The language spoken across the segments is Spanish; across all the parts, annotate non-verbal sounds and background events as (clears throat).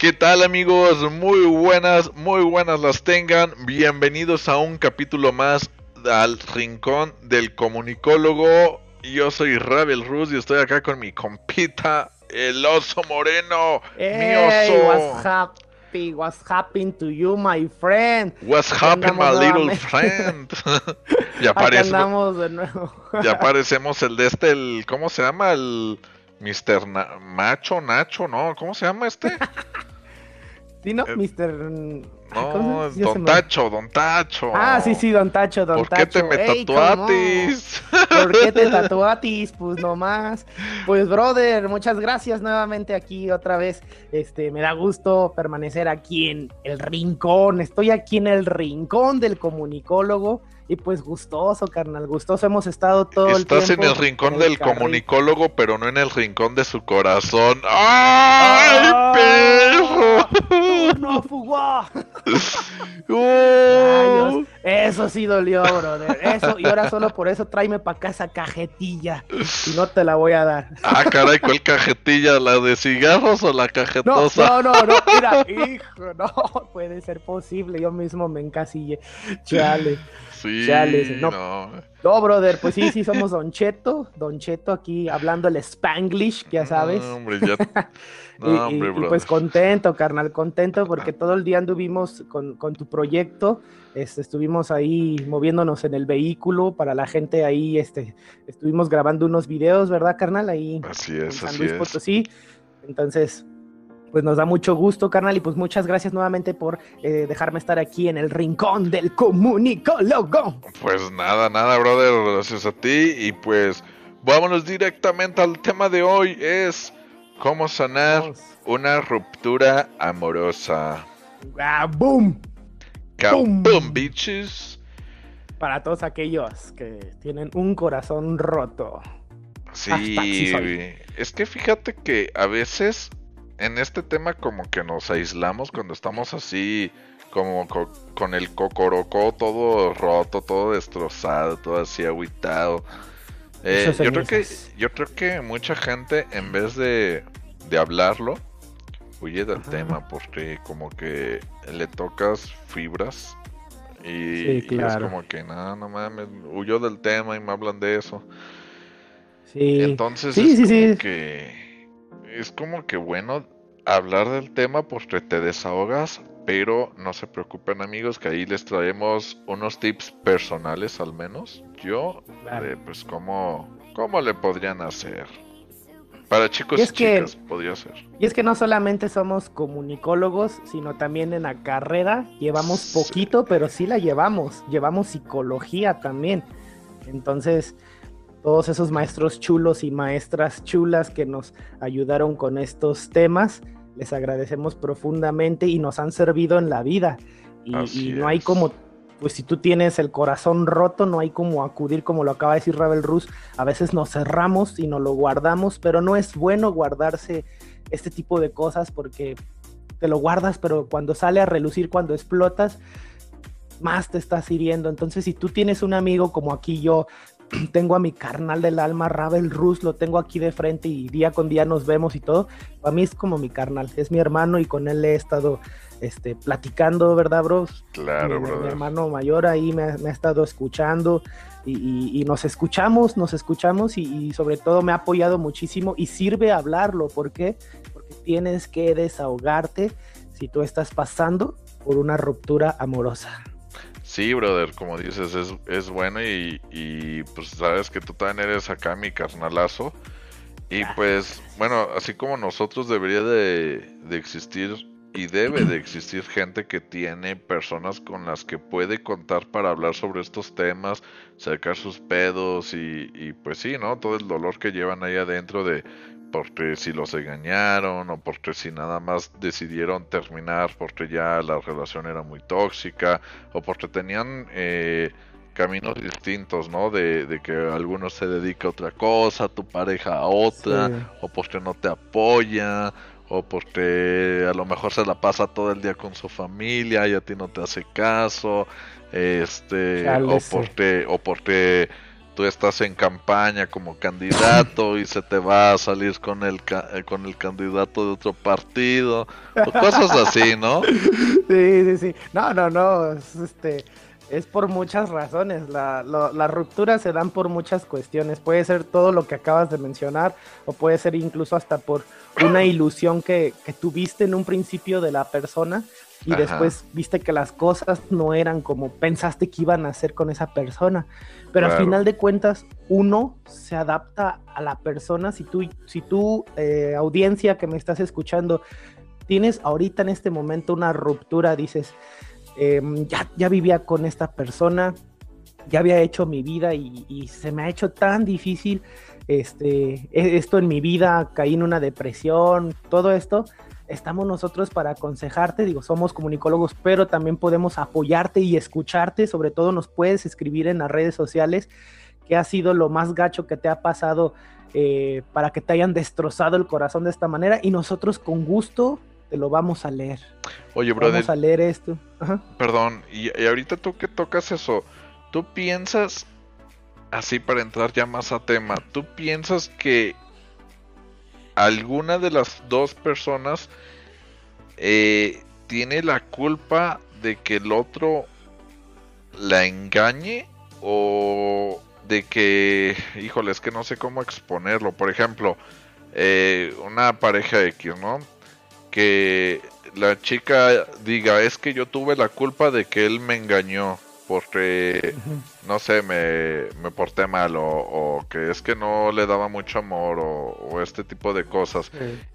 ¿Qué tal amigos? Muy buenas, muy buenas las tengan. Bienvenidos a un capítulo más al Rincón del Comunicólogo. Yo soy Ravel Rus y estoy acá con mi compita, el oso moreno. mi oso. What's happy? What's happening to you, my friend? What's happening, my little friend? (laughs) ya aparecemos. de nuevo. ya (laughs) aparecemos el de este, el, ¿cómo se llama? El Mr. Macho, Nacho, ¿no? ¿Cómo se llama este? (laughs) Sí, no, eh, Mr. No, es Don Tacho, Don Tacho. Ah, sí, sí, Don Tacho, Don ¿Por Tacho. ¿Por qué te me tatuatis? ¿Por qué te (laughs) tatuatis? Pues nomás. Pues, brother, muchas gracias nuevamente aquí otra vez. Este, me da gusto permanecer aquí en el rincón. Estoy aquí en el rincón del comunicólogo. Y pues gustoso, carnal, gustoso. Hemos estado todo el tiempo. Estás en el rincón del comunicólogo, pero no en el rincón de su corazón. ¡Ay, perro! ¡No, fugó! (laughs) Uh. eso sí dolió, brother. Eso, y ahora solo por eso tráeme para acá esa cajetilla. Y no te la voy a dar. Ah, caray, ¿cuál cajetilla? ¿La de cigarros o la cajetosa? No, no, no, no. Mira, hijo, no puede ser posible. Yo mismo me encasillé. Chale. Sí, no. no. brother, pues sí, sí somos Don Cheto, Don Cheto aquí hablando el Spanglish, ya sabes. No, hombre, ya. (laughs) No, y, pues contento, carnal, contento porque (laughs) todo el día anduvimos con, con tu proyecto, este, estuvimos ahí moviéndonos en el vehículo para la gente ahí, este, estuvimos grabando unos videos, ¿verdad, carnal? Ahí así es, en San así Luis es. Potosí. Entonces, pues nos da mucho gusto, carnal, y pues muchas gracias nuevamente por eh, dejarme estar aquí en el rincón del comunicólogo. Pues nada, nada, brother, gracias a ti, y pues vámonos directamente al tema de hoy, es cómo sanar Vamos. una ruptura amorosa. Ah, ¡Boom! Kaboom, Boom. bitches. Para todos aquellos que tienen un corazón roto. Sí, es que fíjate que a veces en este tema como que nos aislamos cuando estamos así como co- con el cocorocó todo roto, todo destrozado, todo así agüitado. Eh, yo creo que yo creo que mucha gente en vez de, de hablarlo huye del Ajá. tema porque como que le tocas fibras y, Sí, y es como que no, no mames, huyó del tema y me hablan de eso. Sí. Entonces Sí, es sí, como sí. que es como que bueno hablar del tema porque te desahogas, pero no se preocupen amigos que ahí les traemos unos tips personales al menos. Yo Claro. de, pues cómo cómo le podrían hacer. Para chicos Y y, es que- chicas podría ser. Y es que no solamente somos comunicólogos, sino también en la carrera llevamos Sí. poquito, pero sí la llevamos. Llevamos psicología también. Entonces, todos esos maestros chulos y maestras chulas que nos ayudaron con estos temas, les agradecemos profundamente y nos han servido en la vida. Y, no hay como, pues si tú tienes el corazón roto, no hay como acudir, como lo acaba de decir Ravel Rus, a veces nos cerramos y nos lo guardamos, pero no es bueno guardarse este tipo de cosas porque te lo guardas, pero cuando sale a relucir, cuando explotas, más te estás hiriendo. Entonces, si tú tienes un amigo como aquí yo, (clears throat) tengo a mi carnal del alma, Ravel Rus, lo tengo aquí de frente y día con día nos vemos y todo, a mí es como mi carnal, es mi hermano y con él he estado este, platicando, ¿verdad, bros? Claro, mi, mi hermano mayor ahí me, ha- me ha estado escuchando y, y- y nos escuchamos, nos escuchamos y, y sobre todo me ha apoyado muchísimo y sirve hablarlo. ¿Por qué? Porque tienes que desahogarte si tú estás pasando por una ruptura amorosa. Sí, brother, como dices, es, es bueno y, y, pues sabes que tú también eres acá mi carnalazo. Y pues, bueno, así como nosotros debería de, de existir y debe de existir gente que tiene personas con las que puede contar para hablar sobre estos temas, sacar sus pedos y, y pues sí, ¿no? Todo el dolor que llevan ahí adentro de porque si los engañaron o porque si nada más decidieron terminar porque ya la relación era muy tóxica o porque tenían eh, caminos distintos, ¿no? De, de que alguno se dedica a otra cosa, tu pareja a otra, Sí. o porque no te apoya, o porque a lo mejor se la pasa todo el día con su familia y a ti no te hace caso, este, o porque, o porque tú estás en campaña como candidato y se te va a salir con el eh, con el candidato de otro partido o cosas así, ¿no? (laughs) Sí, sí, sí. No, no, no, este es por muchas razones. La, las rupturas se dan por muchas cuestiones. Puede ser todo lo que acabas de mencionar o puede ser incluso hasta por una ilusión que, que tuviste en un principio de la persona y después viste que las cosas no eran como pensaste que iban a ser con esa persona. Pero al final de cuentas, uno se adapta a la persona. Si tú, si tú eh, audiencia que me estás escuchando, tienes ahorita en este momento una ruptura, dices, em, ya, vivía con esta persona, ya había hecho mi vida y, y, se me ha hecho tan difícil este, e, esto en mi vida, caí en una depresión, todo esto. Estamos nosotros para aconsejarte, digo, somos comunicólogos, pero también podemos apoyarte y escucharte, sobre todo nos puedes escribir en las redes sociales qué ha sido lo más gacho que te ha pasado eh, para que te hayan destrozado el corazón de esta manera. Y nosotros con gusto te lo vamos a leer. Oye, brother. Vamos a leer esto. Perdón, y, y ahorita tú que tocas eso, ¿tú piensas, así para entrar ya más a tema, ¿tú piensas que alguna de las dos personas eh, tiene la culpa de que el otro la engañe o de que, híjole, es que no sé cómo exponerlo. Por ejemplo, eh, una pareja X, ¿no? Que la chica diga, es que yo tuve la culpa de que él me engañó porque, no sé, me, me porté mal o, que es que no le daba mucho amor o, este tipo de cosas.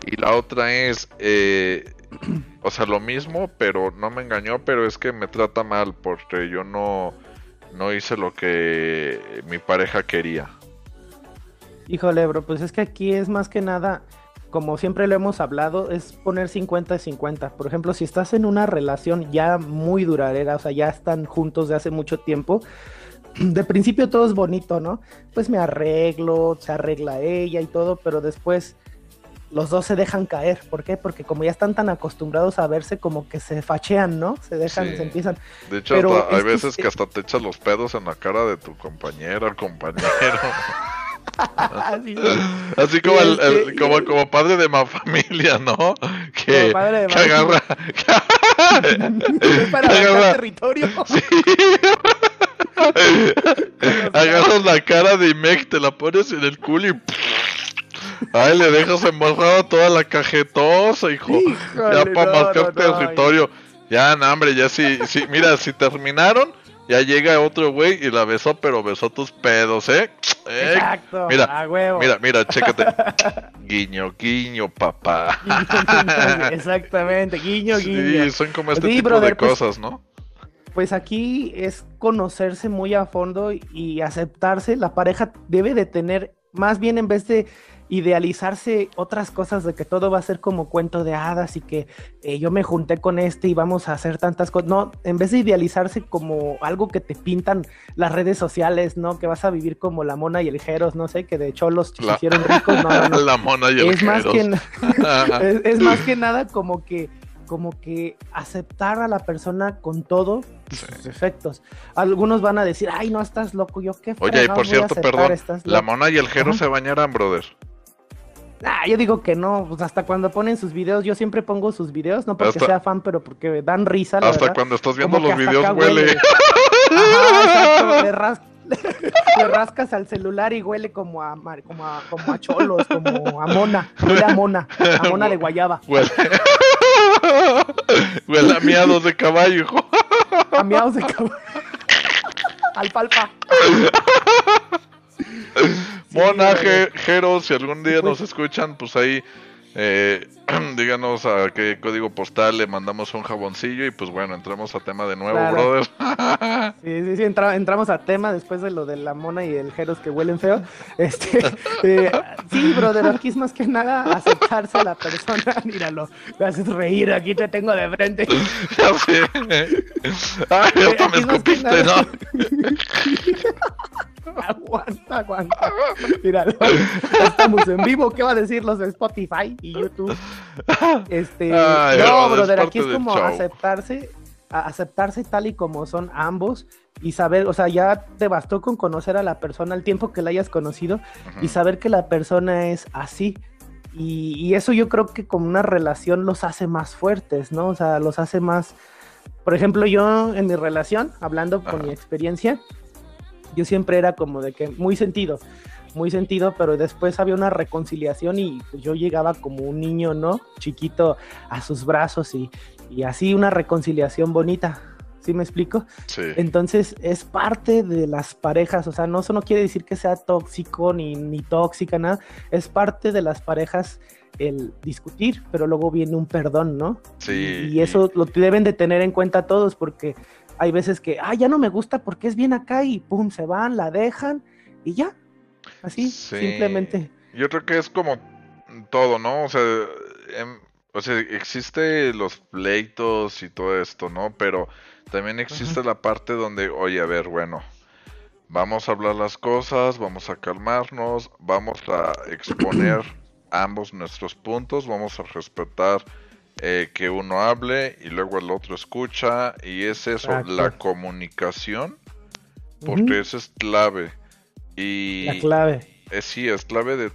Y la otra es, eh, o sea, lo mismo, pero no me engañó, pero es que me trata mal porque yo no, no hice lo que mi pareja quería. Híjole, bro, pues es que aquí es más que nada como siempre lo hemos hablado, es poner 50 y 50. Por ejemplo, si estás en una relación ya muy duradera, o sea, ya están juntos de hace mucho tiempo, (clears throat) de principio todo es bonito, ¿no? Pues me arreglo, se arregla ella y todo, pero después los dos se dejan caer. ¿Por qué? Porque como ya están tan acostumbrados a verse, como que se fachean, ¿no? Se dejan, se empiezan. De hecho, hay veces que hasta te echas los pedos en la cara de tu compañera, compañero. (laughs) Así como, el, como, como padre de más familia, ¿no? Que, de que agarra. (laughs) para agarra territorio. (laughs) Sí. Agarras la cara de Imek, te la pones en el culo y. Ay, le dejas embarrado toda la cajetosa, hijo. ya para marcar territorio. Ya, no, hombre, ya sí, sí. Mira, si terminaron ya llega otro güey y la besó, pero besó tus pedos, ¿eh? ¿Eh? Exacto, mira, a huevo. Mira, mira, chécate. (laughs) guiño, guiño, papá. (laughs) Exactamente, guiño, guiño. Sí, son como este tipo de pues, cosas, ¿no? Pues aquí es conocerse muy a fondo y aceptarse. La pareja debe de tener, más bien en vez de idealizarse otras cosas de que todo va a ser como cuento de hadas y que eh, yo me junté con este y vamos a hacer tantas cosas. No, en vez de idealizarse como algo que te pintan las redes sociales, ¿no? Que vas a vivir como la mona y el Jeros, no sé, que de hecho los hicieron ricos. No, no, (laughs) La mona y el es más que (laughs) (laughs) es, más que nada como que como que aceptar a la persona con todo sus efectos. Algunos van a decir, ay, no, estás loco, yo qué Oye, y por cierto, perdón, la mona y el Jero se bañarán, brother. Ah, yo digo que no, pues hasta cuando ponen sus videos, yo siempre pongo sus videos, no porque sea fan, pero porque dan risa. hasta cuando estás viendo los videos huele. (laughs) le, rascas al celular y huele como a, como a, como a cholos, como a mona, huele a mona, a (laughs) mona de guayaba. Huele, (laughs) huele a miados de caballo, hijo. A miados de caballo. Alfalfa. Mona, Jero, si algún día nos escuchan, pues ahí eh, (clears throat) díganos a qué código postal le mandamos un jaboncillo y pues bueno, entramos a tema de nuevo, brother. (laughs) sí, sí, sí, entramos a tema después de lo de la mona y el Jeros que huelen feo. (laughs) Este, eh, sí, brother, aquí es más que nada aceptarse a la persona. (laughs) Míralo, me haces reír, aquí te tengo de frente. ya sé. Ay, ya me escupiste, ¿no? aguanta, aguanta. Míralo. Estamos en vivo. ¿Qué va a decir los de Spotify y YouTube? Este. no, brother, aquí es como aceptarse aceptarse tal y como son ambos y saber, o sea, ya te bastó con conocer a la persona el tiempo que la hayas conocido y saber que la persona es así. Y, eso yo creo que como una relación los hace más fuertes, ¿no? O sea, los hace más... Por ejemplo, yo en mi relación, hablando con mi experiencia, yo siempre era como de que muy sentido, muy sentido, pero después había una reconciliación y yo llegaba como un niño, ¿no? Chiquito a sus brazos y, y así una reconciliación bonita. ¿Sí me explico? Sí. Entonces es parte de las parejas, o sea, no, eso no quiere decir que sea tóxico ni, ni tóxica, nada, es parte de las parejas el discutir, pero luego viene un perdón, ¿no? Sí. Y, eso lo deben de tener en cuenta todos porque hay veces que, ah, ya no me gusta porque es bien acá y pum, se van, la dejan y ya. Así, simplemente. Yo creo que es como todo, ¿no? O sea, em, o sea, existe los pleitos y todo esto, ¿no? Pero también existe la parte donde, oye, a ver, bueno, vamos a hablar las cosas, vamos a calmarnos, vamos a exponer (clears throat) ambos nuestros puntos, vamos a respetar eh, que uno hable y luego el otro escucha y es eso, la comunicación, porque eso es clave. Y la clave. Eh, sí, es clave de,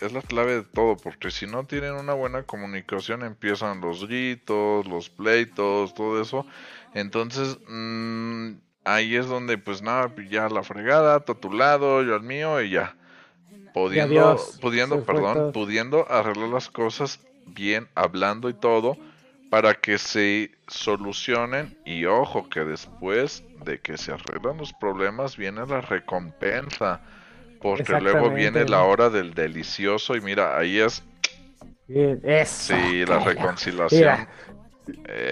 es, la, clave de todo, porque si no tienen una buena comunicación empiezan los gritos, los pleitos, todo eso. Entonces, mm, ahí es donde pues nada, ya la fregada, tú a tu lado, yo al mío y ya. Pudiendo, pudiendo, perdón, pudiendo arreglar las cosas bien, hablando y todo, para que se solucionen y ojo que después de que se arreglan los problemas viene la recompensa porque luego viene la hora del delicioso y mira, ahí es... Eso, sí, la reconciliación.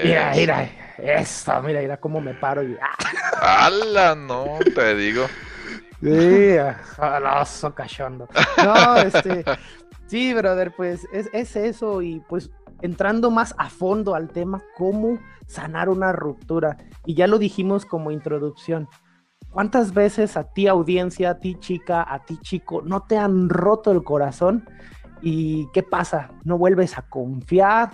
Mira, mira, eso, mira, mira cómo me paro y... ¡Hala! No, te digo. Sí, jaloso cachondo. No, este... Sí, brother, pues es, es eso y pues entrando más a fondo al tema, cómo sanar una ruptura. Y ya lo dijimos como introducción. ¿Cuántas veces a ti audiencia, a ti chica, a ti chico, no te han roto el corazón? ¿Y qué pasa? No vuelves a confiar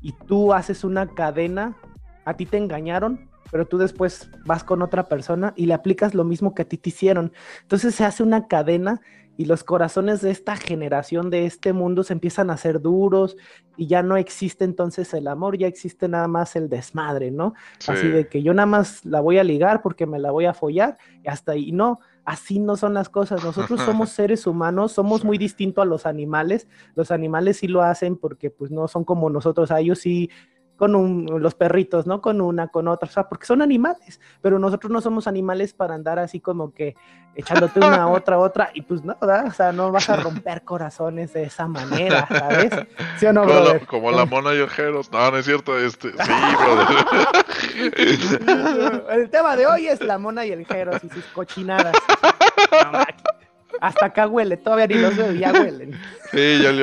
y tú haces una cadena, a ti te engañaron, pero tú después vas con otra persona y le aplicas lo mismo que a ti te hicieron. Entonces se hace una cadena y los corazones de esta generación, de este mundo, se empiezan a hacer duros y ya no existe entonces el amor, ya existe nada más el desmadre, ¿no? Así de que yo nada más la voy a ligar porque me la voy a follar y hasta ahí, no, así no son las cosas. Nosotros somos seres humanos, somos muy distintos a los animales. Los animales sí lo hacen porque pues no son como nosotros, a ellos sí con un, los perritos, ¿no? Con una, con otra, o sea, porque son animales, pero nosotros no somos animales para andar así como que echándote una, (laughs) otra, otra, y pues no, ¿verdad? O sea, no vas a romper corazones de esa manera, ¿sabes? ¿Sí o no, como, la, como la mona y ojeros, no, no es cierto, este, sí, brother. (laughs) El tema de hoy es la mona y el jeros y sus cochinadas. hasta acá huele, todavía ni los veo, ya huelen. Sí, ya le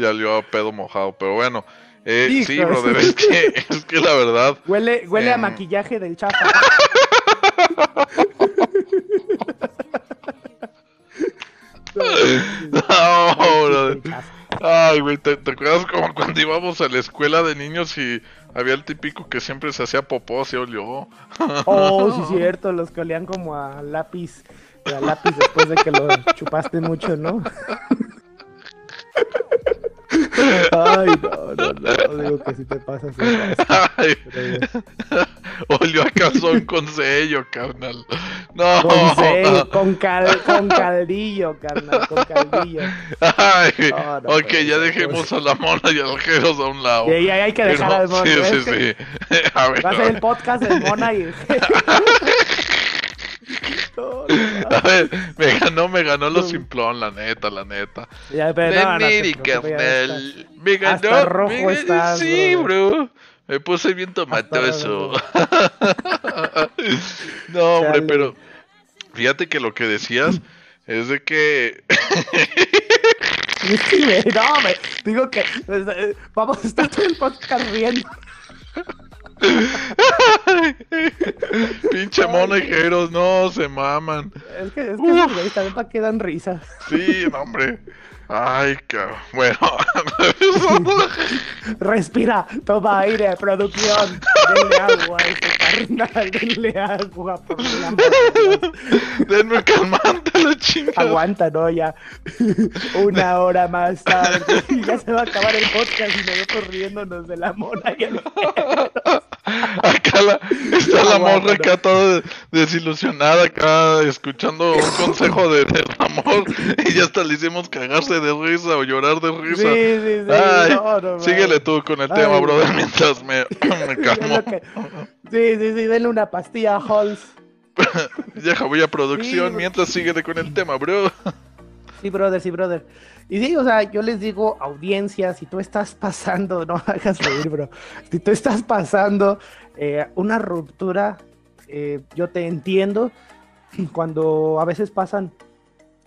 ya le pedo mojado, pero bueno. Eh, sí, brother, es que, (laughs) es que la verdad. Huele, huele a em, maquillaje del chapa. (laughs) no, brother. Ay, güey, ¿te, acuerdas como cuando íbamos a la escuela de niños y había el típico que siempre se hacía popó, se olió? oh, (laughs) sí, cierto, los que olían como a lápiz, a lápiz después de que lo chupaste mucho, ¿no? Ay, no, no, no, digo que si te pasas. (laughs) Ay, Olió a calzón con sello, carnal. No. Con sello, (laughs) con, cal, con caldillo, carnal, con caldillo. Ay, ok, ya dejemos a la mona y al Jeros a un lado. Y ahí hay que dejar al mona. Sí, sí, sí. (laughs) A ver, Va a ser el podcast de mona y (laughs) A ver, me ganó, me ganó lo simplón, la neta, la neta. Ya, pero Me ganó. rojo sí, bro. Me puse bien tomatoso. (laughs) no, hombre, pero fíjate que lo que decías es de que. (laughs) no, me digo que pues, eh, vamos a estar todo el podcast riendo. Pinche monejeros, no, se maman. Es que, es que también para que dan risas. Sí, no, hombre. Ay, cabrón. Bueno. (laughs) Respira, toma aire, producción. denle agua carnal, (laughs) denle agua, por la (laughs) amor Denme un calmante, la chingada. Aguanta, no, ya. (laughs) Una hora más tarde. Y ya se va a acabar el podcast y nosotros riéndonos de la mona y el Acá la, está la morra acá toda desilusionada acá escuchando un consejo de, Ramón y ya hasta le hicimos cagarse de risa o llorar de risa. Sí, sí, sí. Ay, no, no, síguele tú con el Ay, tema, brother, no. mientras me, me calmo. Sí, sí, sí, denle una pastilla a Halls. (laughs) Deja, voy a producción Sí, mientras síguele con el tema, bro. Sí, brother, sí, brother. Y sí, o sea, yo les digo, audiencia, si tú estás pasando, (laughs) no hagas reír, bro. Si tú estás pasando eh, una ruptura, eh, yo te entiendo. Cuando a veces pasan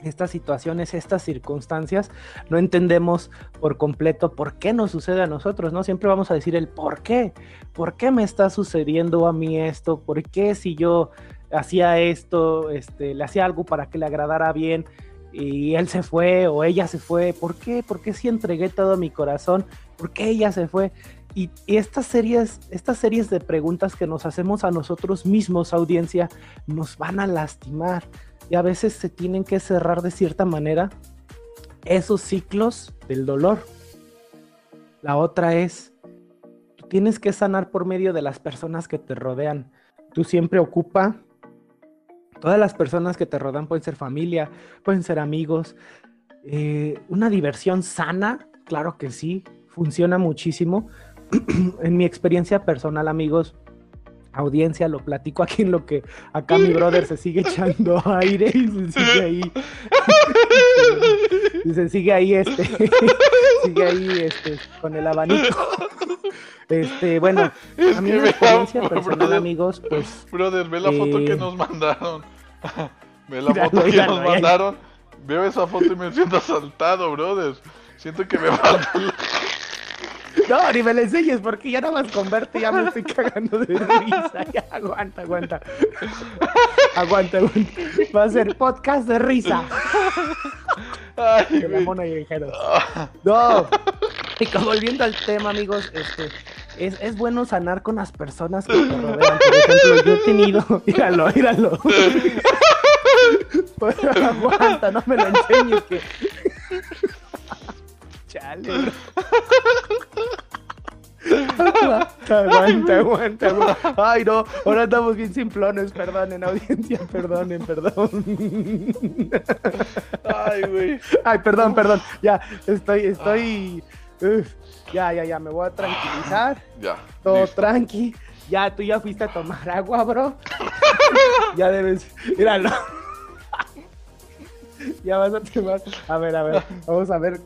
estas situaciones, estas circunstancias, no entendemos por completo por qué nos sucede a nosotros, ¿no? Siempre vamos a decir el por qué. ¿Por qué me está sucediendo a mí esto? ¿Por qué si yo hacía esto, este, le hacía algo para que le agradara bien? y él se fue o ella se fue. ¿Por qué? ¿Por qué si entregué todo mi corazón? ¿Por qué ella se fue? Y, y estas series, estas series de preguntas que nos hacemos a nosotros mismos, audiencia, nos van a lastimar. Y a veces se tienen que cerrar de cierta manera esos ciclos del dolor. La otra es, tú tienes que sanar por medio de las personas que te rodean. Tú siempre ocupa Todas las personas que te rodean pueden ser familia, pueden ser amigos. Eh, una diversión sana, claro que sí, funciona muchísimo. (clears throat) en mi experiencia personal, amigos, audiencia, lo platico aquí en lo que acá mi brother se sigue echando (laughs) aire y se sigue ahí. y se sigue ahí, este, (laughs) sigue ahí, este, con el abanico. Este, bueno, Es a mí la- experiencia personal, brother, amigos, pues Brother, ve la foto Eh, que nos mandaron. (laughs) Ve la Míralo, foto que míralo, nos mandaron. Veo esa foto y me siento asaltado, brother. Siento que me falta. No, ni me la enseñes porque ya nada más con verte ya me estoy cagando de risa. (laughs) Ya, aguanta, aguanta. Aguanta, aguanta. Va a ser podcast de risa. Ay, De la mona y. No. Y volviendo al tema, amigos, este. Es, es bueno sanar con las personas que te rodean. Por ejemplo, yo he tenido. (laughs) Míralo, míralo. (laughs) Pero aguanta, no me lo enseñes que. Chale. Aguanta, aguanta, aguanta, aguanta. Ay, no, ahora estamos bien simplones, perdonen, audiencia, perdonen, perdón. Ay, güey. Ay, perdón, perdón, ya, estoy, estoy, uf, ya, ya, ya, me voy a tranquilizar, Ya. todo listo. tranqui, ya, tú ya fuiste a tomar agua, bro, ya debes, míralo. Ya vas a tomar, a ver, a ver, vamos a ver,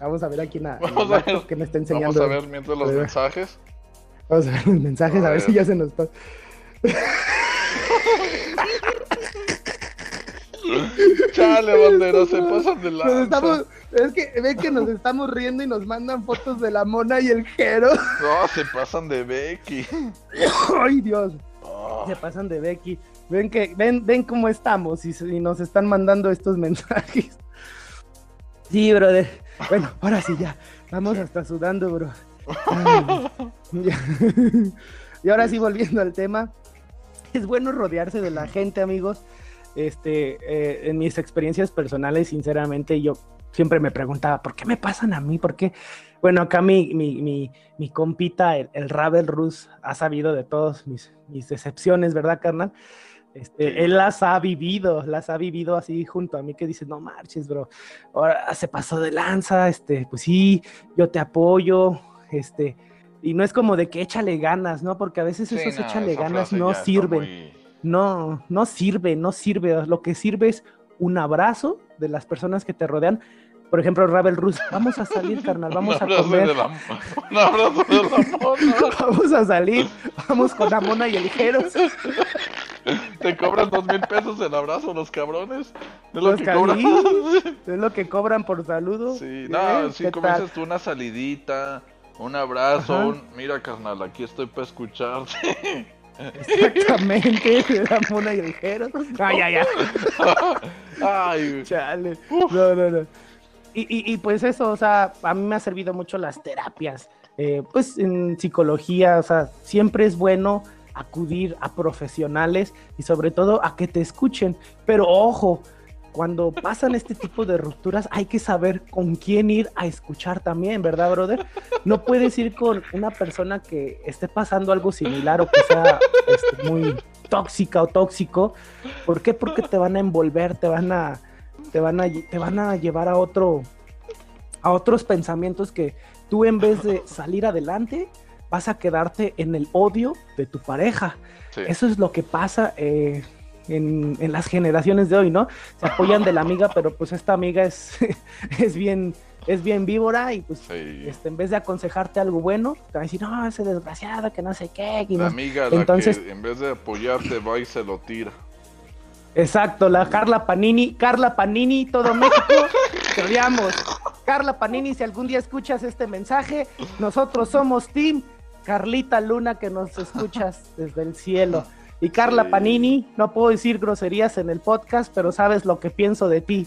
vamos a ver aquí nada, Vamos a ver. que me está Vamos enseñando. a ver mientras los mensajes. Vamos a ver los mensajes, a, A ver si ya se nos está. (laughs) Chale, bandera, se pasan de lanza. estamos, es que ven que nos estamos riendo y nos mandan fotos de la mona y el jero. No, se pasan de Becky. (laughs) Ay, Dios, Ah, se pasan de Becky. Ven que, ven, ven cómo estamos y nos están mandando estos mensajes. Sí, brother. Bueno, ahora sí ya. Vamos hasta sudando, bro. (laughs) Y ahora sí, volviendo al tema. Es bueno rodearse de la gente, amigos. Este, eh, en mis experiencias personales, sinceramente, yo siempre me preguntaba, ¿por qué me pasan a mí? ¿Por qué? Bueno, acá mi, mi, mi, mi compita, el, el Ravel Rus, ha sabido de todas mis, mis decepciones, ¿verdad, carnal? Este, Sí. Él las ha vivido, las ha vivido así junto a mí, que dice, no marches, bro, ahora se pasó de lanza, este, pues sí, yo te apoyo, este, y no es como de que échale ganas, ¿no? Porque a veces sí, esos no, échale ganas no sirven. muy- No, no sirve, no sirve. Lo que sirve es un abrazo de las personas que te rodean. Por ejemplo, Ravel Rus, vamos a salir, carnal, (laughs) vamos a comer, de un abrazo de la mona. vamos a salir, vamos con la mona y el Jeros. Te cobran dos mil pesos el abrazo, los cabrones. Es lo Los que cobran. Es lo que cobran por saludo. Sí, ¿Eh? no, sí, ¿Qué como dices tú, una salidita, un abrazo, Ajá. un... Mira, carnal, aquí estoy para escucharte. Exactamente, de (laughs) la mona y el Jeros. (laughs) Ay, ay, ay. Ay. Chale. No, no, no. Y, pues eso, o sea, a mí me ha servido mucho las terapias. Eh, pues en psicología, o sea, siempre es bueno acudir a profesionales y sobre todo a que te escuchen. Pero ojo, cuando pasan este tipo de rupturas hay que saber con quién ir a escuchar también, ¿verdad, brother? No puedes ir con una persona que esté pasando algo similar o que sea este, muy tóxica o tóxico. ¿Por qué? Porque te van a envolver, te van a, te van a, te van a llevar a otro, a otros pensamientos que tú en vez de (laughs) salir adelante, vas a quedarte en el odio de tu pareja. Eso es lo que pasa eh, en, las generaciones de hoy, ¿no? Se apoyan de la amiga, pero pues esta amiga es, (laughs) es bien es bien víbora y pues este, en vez de aconsejarte algo bueno, te va a decir, no, ese desgraciado, que no sé qué. la amiga, Entonces, que en vez de apoyarte va y se lo tira. Exacto, la Carla Panini, Carla Panini, todo México, (laughs) te odiamos. Carla Panini, si algún día escuchas este mensaje, nosotros somos Team Carlita Luna, que nos escuchas (laughs) desde el cielo. Y Carla Panini, no puedo decir groserías en el podcast, pero sabes lo que pienso de ti,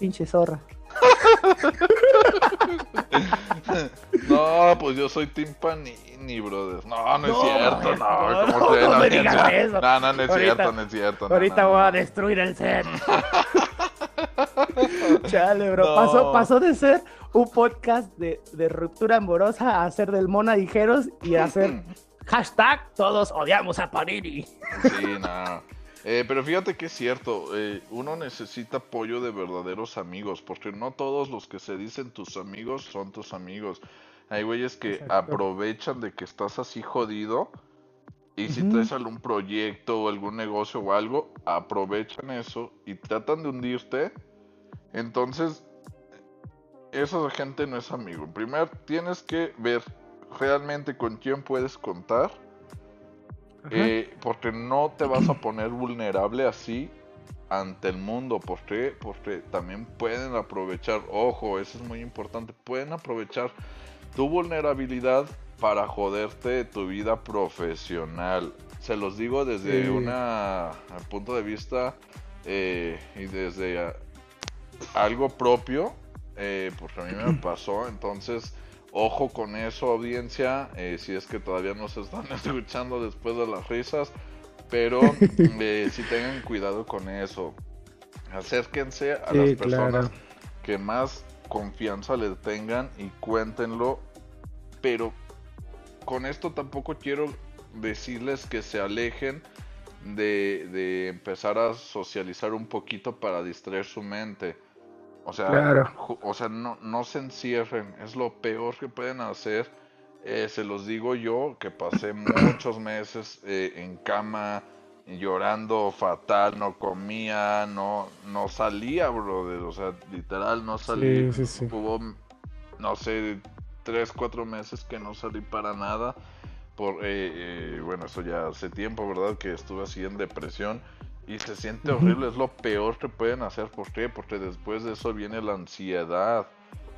pinche zorra. (laughs) (laughs) no, pues yo soy Team Panini, brother. No, no es cierto, no. no, ¿cómo no, no, me digas eso. no, no, no es cierto, no es cierto. ahorita voy a destruir el set. (laughs) Chale, bro. Pasó, pasó de ser un podcast de, de ruptura amorosa a ser del Mona Dijeros y a hacer (laughs) hashtag todos odiamos a Panini. Sí, no. Eh, pero fíjate que es cierto, eh, uno necesita apoyo de verdaderos amigos, porque no todos los que se dicen tus amigos son tus amigos. Hay güeyes que aprovechan de que estás así jodido y si traes algún proyecto o algún negocio o algo, aprovechan eso y tratan de hundirte. Entonces, esa gente no es amigo. Primero tienes que ver realmente con quién puedes contar. Eh, porque no te vas a poner vulnerable así ante el mundo. Porque, porque también pueden aprovechar, ojo, eso es muy importante, pueden aprovechar tu vulnerabilidad para joderte tu vida profesional. Se los digo desde un punto de vista eh, y desde algo propio, eh, porque a mí me (clears throat) pasó, entonces ojo con eso audiencia, eh, si es que todavía no se están (laughs) escuchando después de las risas, pero (laughs) eh, si tengan cuidado con eso. Acérquense a las personas que más confianza le tengan y cuéntenlo, pero con esto tampoco quiero decirles que se alejen de, de empezar a socializar un poquito para distraer su mente o sea, o sea no, no se encierren, es lo peor que pueden hacer. Eh, se los digo yo, que pasé muchos meses eh, en cama, llorando fatal, no comía, no, no salía, brother. O sea, literal, no salí. Hubo, no sé, tres, cuatro meses que no salí para nada. Por, eh, bueno, eso ya hace tiempo, ¿verdad? Que estuve así en depresión. Y se siente horrible, es lo peor que pueden hacer. ¿Por qué? Porque después de eso viene la ansiedad.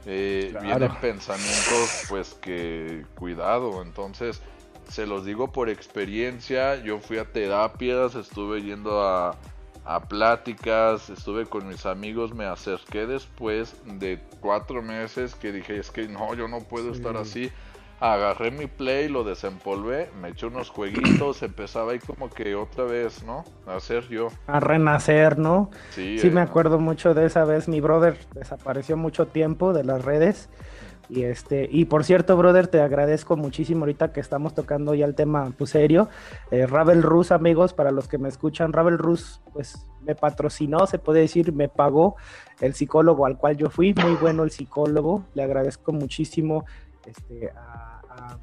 Eh, Vienen pensamientos, pues que cuidado. Entonces, se los digo por experiencia. Yo fui a terapias, estuve yendo a, a pláticas, estuve con mis amigos. Me acerqué después de cuatro meses que dije: Es que no, yo no puedo estar así agarré mi play, lo desempolvé, me eché unos jueguitos, (clears throat) empezaba ahí como que otra vez, ¿no? A hacer yo. A renacer, ¿no? Sí, sí me eh, acuerdo mucho de esa vez. Mi brother desapareció mucho tiempo de las redes. Y este, y por cierto, brother, te agradezco muchísimo ahorita que estamos tocando ya el tema pues, serio. Eh, Ravel Rus, amigos, para los que me escuchan, Ravel Rus, pues me patrocinó, se puede decir, me pagó el psicólogo al cual yo fui, muy bueno el psicólogo, le agradezco muchísimo este, a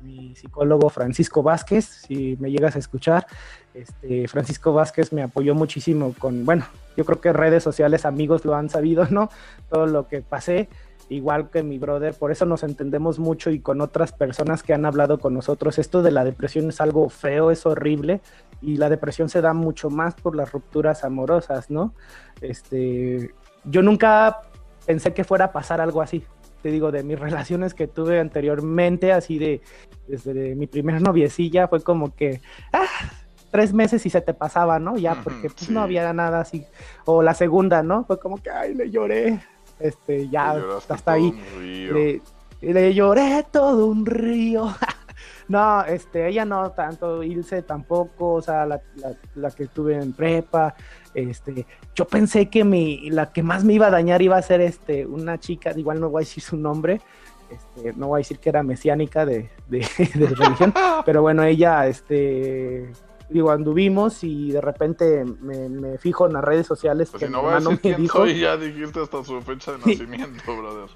mi psicólogo Francisco Vázquez, si me llegas a escuchar. Este, Francisco Vázquez me apoyó muchísimo con, bueno, yo creo que redes sociales, amigos lo han sabido, ¿no? Todo lo que pasé, igual que mi brother, por eso nos entendemos mucho y con otras personas que han hablado con nosotros. Esto de la depresión es algo feo, es horrible y la depresión se da mucho más por las rupturas amorosas, ¿no? Este, yo nunca pensé que fuera a pasar algo así te digo, de mis (laughs) relaciones que tuve anteriormente, así de, desde mi primera (laughs) noviecilla, fue como que, ah, tres meses y se te pasaba, ¿no? Ya, porque pues, no había nada así. O la segunda, ¿no? Fue como que, ay, le lloré este, ya hasta ahí. Le, le lloré todo un río. (laughs) No, este, ella no tanto, Ilse tampoco, o sea, la, la, que estuve en prepa, este, yo pensé que mi, la que más me iba a dañar iba a ser este, una chica, igual no voy a decir su nombre, este, no voy a decir que era mesiánica de, de, (laughs) de religión, pero bueno, ella, este, digo, anduvimos y de repente me, fijo en las redes sociales pues que si no mi hermano me dijo... (laughs) Soy, ya dijiste hasta su fecha de nacimiento, brother.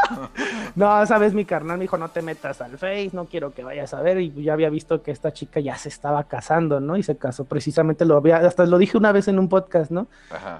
(laughs) no, sabes, mi carnal me dijo, no te metas al Face, no quiero que vayas a ver, y ya había visto que esta chica ya se estaba casando, ¿no? Y se casó precisamente, lo había, hasta lo dije una vez en un podcast, ¿no?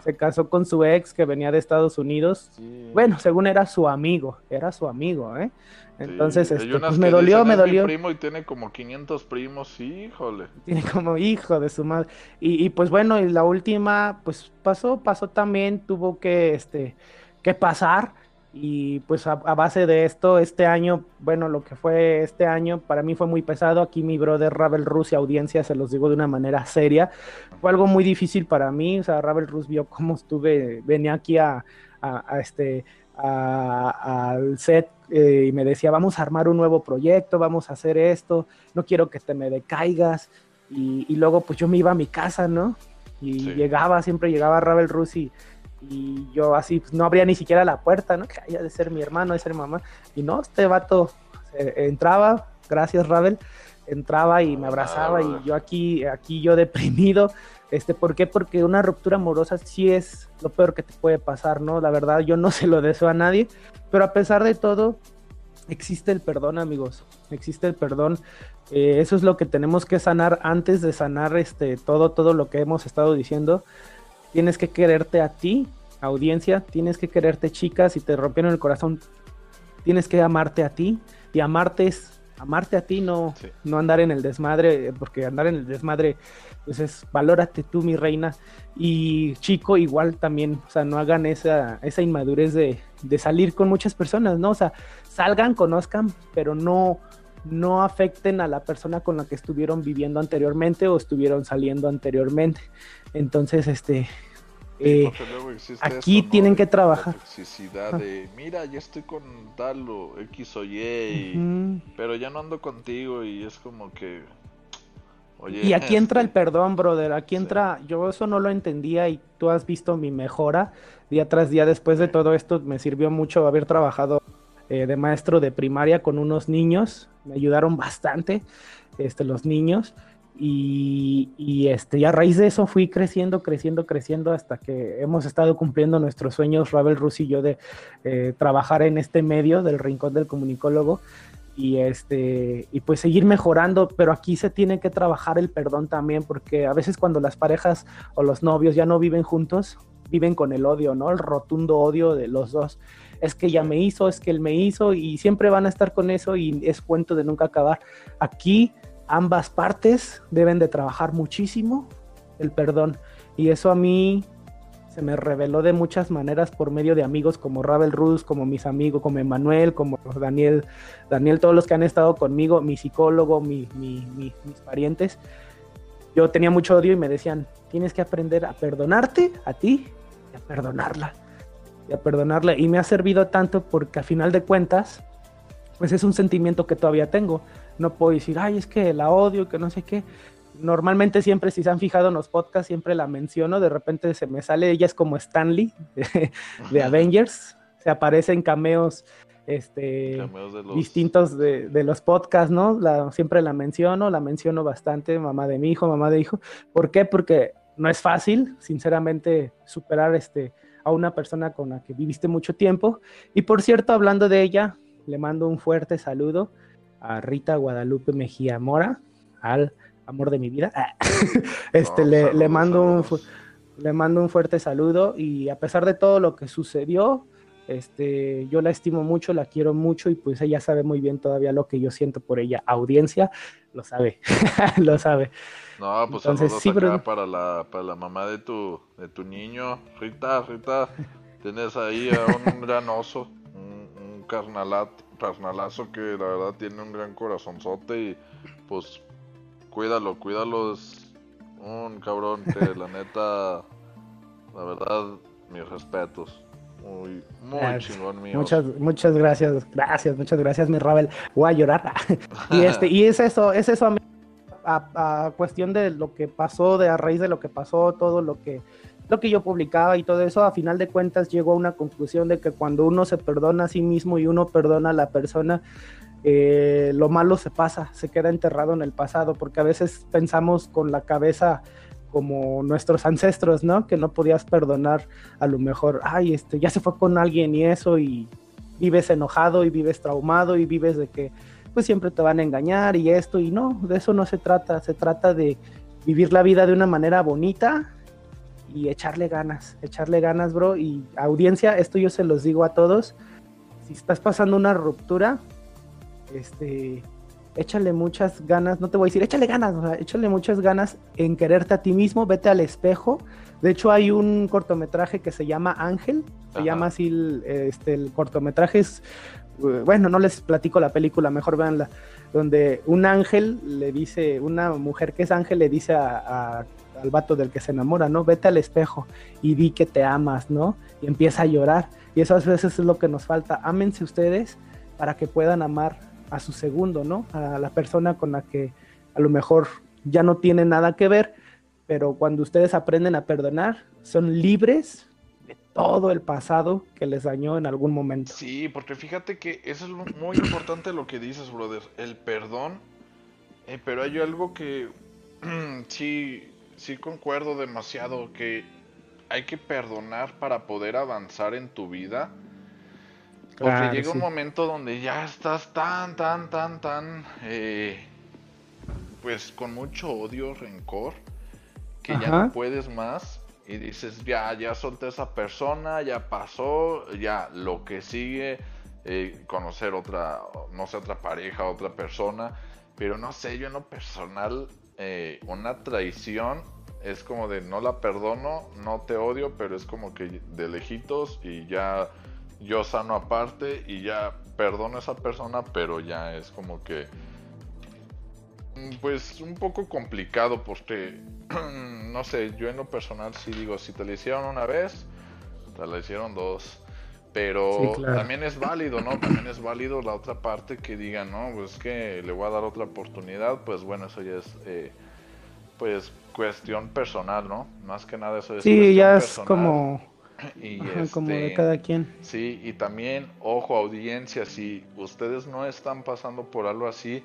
Se casó con su ex que venía de Estados Unidos. Bueno, según era su amigo, era su amigo, ¿eh? Entonces, este, pues me dolió, me dolió. primo y tiene como 500 primos, híjole. Tiene como hijo de su madre. Y, pues bueno, y la última, pues pasó, pasó también, tuvo que, este, que pasar. Y pues a, base de esto, este año, bueno, lo que fue este año, para mí fue muy pesado. Aquí mi brother Ravel Rus y audiencia, se los digo de una manera seria. Fue algo muy difícil para mí. O sea, Ravel Rus vio cómo estuve, venía aquí a, a este al set eh, y me decía, vamos a armar un nuevo proyecto, vamos a hacer esto, no quiero que te me decaigas. Y, luego pues yo me iba a mi casa, ¿no? Y llegaba, siempre llegaba Ravel Rusi y yo así, pues no abría ni siquiera la puerta, ¿no? Que haya de ser mi hermano, de ser mi mamá. Y no, este vato entraba, gracias Ravel, entraba y me abrazaba y yo aquí, aquí yo deprimido este, ¿Por qué? Porque una ruptura amorosa sí es lo peor que te puede pasar, ¿no? La verdad, yo no (laughs) se lo deseo a nadie, pero a pesar de todo, existe el perdón, amigos. Existe el perdón. Eh, eso es lo que tenemos que sanar antes de sanar este, todo, todo lo que hemos estado diciendo. Tienes que quererte a ti, audiencia, tienes que quererte, chicas, si te rompieron el corazón, tienes que amarte a ti. Y amarte es amarte a ti, no, no andar en el desmadre, porque andar en el desmadre, pues es valórate tú, mi reina. Y chico, igual también, o sea, no hagan esa, esa inmadurez de, de salir con muchas personas, ¿no? O sea, salgan, conozcan, pero no, no afecten a la persona con la que estuvieron viviendo anteriormente o estuvieron saliendo anteriormente. Entonces, este, eh, aquí tienen que trabajar. de, mira, ya estoy con tal o X o Y, pero ya no ando contigo y es como que... Oye, y aquí entra el este, perdón, brother, aquí entra, yo eso no lo entendía y tú has visto mi mejora día tras día después de todo esto, me sirvió mucho haber trabajado eh, de maestro de primaria con unos niños, me ayudaron bastante este, los niños y, este, y a raíz de eso fui creciendo, creciendo, creciendo hasta que hemos estado cumpliendo nuestros sueños, Ravel Rus y yo, de eh, trabajar en este medio del Rincón del Comunicólogo y, este, y pues seguir mejorando, pero aquí se tiene que trabajar el perdón también, porque a veces cuando las parejas o los novios ya no viven juntos, viven con el odio, ¿no? El rotundo odio de los dos. Es que ya me hizo, es que él me hizo y siempre van a estar con eso y es cuento de nunca acabar. Aquí ambas partes deben de trabajar muchísimo el perdón. Y eso a mí se me reveló de muchas maneras por medio de amigos como Ravel Rus, como mis amigos, como Emanuel, como Daniel, Daniel, todos los que han estado conmigo, mi psicólogo, mis parientes. Yo tenía mucho odio y me decían, tienes que aprender a perdonarte a ti y a perdonarla. Y a perdonarla. Y me ha servido tanto porque a final de cuentas, pues es un sentimiento que todavía tengo no puedo decir, ay, es que la odio, que no sé qué. Normalmente siempre, si se han fijado en los podcasts, siempre la menciono, de repente se me sale, ella es como Stanley de, Avengers, se aparece en cameos este, distintos de, de, los podcasts, ¿no? La, siempre la menciono, la menciono bastante, mamá de mi hijo, mamá de hijo. ¿Por qué? Porque no es fácil, sinceramente, superar este, a una persona con la que viviste mucho tiempo. Y por cierto, hablando de ella, le mando un fuerte saludo a Rita Guadalupe Mejía Mora, al amor de mi vida. (laughs) este, le, mando un, le mando un fuerte saludo y a pesar de todo lo que sucedió, este, yo la estimo mucho, la quiero mucho y pues ella sabe muy bien todavía lo que yo siento por ella. Audiencia lo sabe, (laughs) lo sabe. No, pues Entonces, sí, pero... para la para la mamá de tu de tu niño, Rita, Rita, (laughs) tienes ahí a un gran oso, un, un carnalato carnalazo que la verdad tiene un gran corazonzote y pues cuídalo, cuídalo, es un cabrón que (laughs) la neta, la verdad, mis respetos. muy, muy chingón mío. Muchas, muchas gracias, gracias, muchas gracias, mi Rabel. Voy a llorar. (laughs) y este, y es eso, es eso a, a, cuestión de lo que pasó, de a raíz de lo que pasó, todo lo que lo que yo publicaba y todo eso, a final de cuentas llego a una conclusión de que cuando uno se perdona a sí mismo y uno perdona a la persona, eh, lo malo se pasa, se queda enterrado en el pasado, porque a veces pensamos con la cabeza como nuestros ancestros, ¿no? Que no podías perdonar a lo mejor, ay, este, ya se fue con alguien y eso, y vives enojado y vives traumado y vives de que pues siempre te van a engañar y esto, y no, de eso no se trata, se trata de vivir la vida de una manera bonita y echarle ganas, echarle ganas, bro, y audiencia, esto yo se los digo a todos, si estás pasando una ruptura, este, échale muchas ganas, no te voy a decir, échale ganas, o sea, échale muchas ganas en quererte a ti mismo, vete al espejo. De hecho, hay un cortometraje que se llama Ángel, se llama así el, este, el cortometraje, es, bueno, no les platico la película, mejor véanla, donde un ángel le dice, una mujer que es ángel le dice a, al vato del que se enamora, ¿no? Vete al espejo y di que te amas, ¿no? Y empieza a llorar. Y eso a veces es lo que nos falta. Ámense ustedes para que puedan amar a su segundo, ¿no? A la persona con la que a lo mejor ya no tiene nada que ver, pero cuando ustedes aprenden a perdonar, son libres de todo el pasado que les dañó en algún momento. Sí, porque fíjate que eso es muy importante lo que dices, brother, el perdón, eh, pero hay algo que (clears throat) sí, sí concuerdo demasiado, que hay que perdonar para poder avanzar en tu vida. Porque llega un momento donde ya estás tan, tan, tan, tan, eh, pues con mucho odio, rencor, que ya no puedes más y dices, ya, ya solté a esa persona, ya pasó, ya lo que sigue, eh, conocer otra, no sé, otra pareja, otra persona, pero no sé, yo en lo personal, eh, una traición es como de no la perdono, no te odio, pero es como que de lejitos y ya yo sano aparte y ya perdono a esa persona, pero ya es como que mm, pues un poco complicado porque (clears throat) no sé, yo en lo personal sí digo, si te lo hicieron una vez, te la hicieron dos. Pero también es válido, ¿no? También es válido la otra parte que diga, no, pues que le voy a dar otra oportunidad, pues bueno, eso ya es, eh, pues, cuestión personal, ¿no? Más que nada eso es. Sí, ya es como (clears throat) y como de este, cada quien. Sí, y también, ojo, audiencia, si ustedes no están pasando por algo así,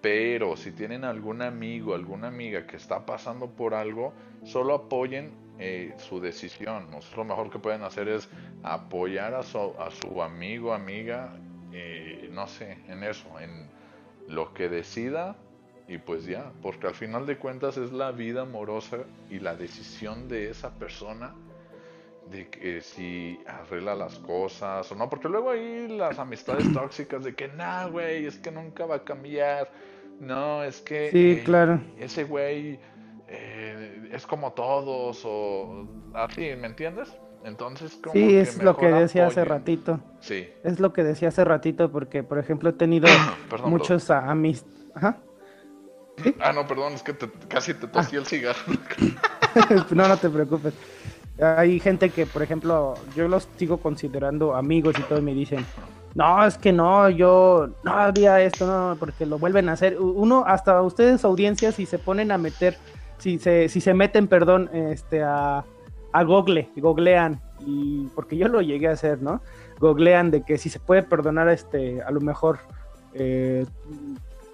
pero si tienen algún amigo, alguna amiga que está pasando por algo, solo apoyen eh, su decisión. lo mejor que pueden hacer es apoyar a su, a su amigo, amiga, eh, no sé, en eso, en lo que decida y pues ya, porque al final de cuentas es la vida amorosa y la decisión de esa persona de que si arregla las cosas o no, porque luego hay las amistades (clears throat) tóxicas de que, nah, güey, es que nunca va a cambiar, no, es que sí, eh, claro. ese güey eh, es como todos o así, ¿me entiendes? Entonces, como sí, es lo que decía hace ratito. Sí. Es lo que decía hace ratito, porque, por ejemplo, he tenido (coughs) muchos amistades. Ah, no, perdón, es que casi te tosí el cigarro. (laughs) no, no te preocupes. Hay gente que, por ejemplo, yo los sigo considerando amigos y todo, y me dicen, no, es que no, yo no haría esto, no, porque lo vuelven a hacer. Uno, hasta ustedes, audiencias, si se ponen a meter, si se, si se meten, perdón, este, a, a Google, googlean, y porque yo lo llegué a hacer, ¿no? Googlean de que si se puede perdonar, este, a lo mejor eh,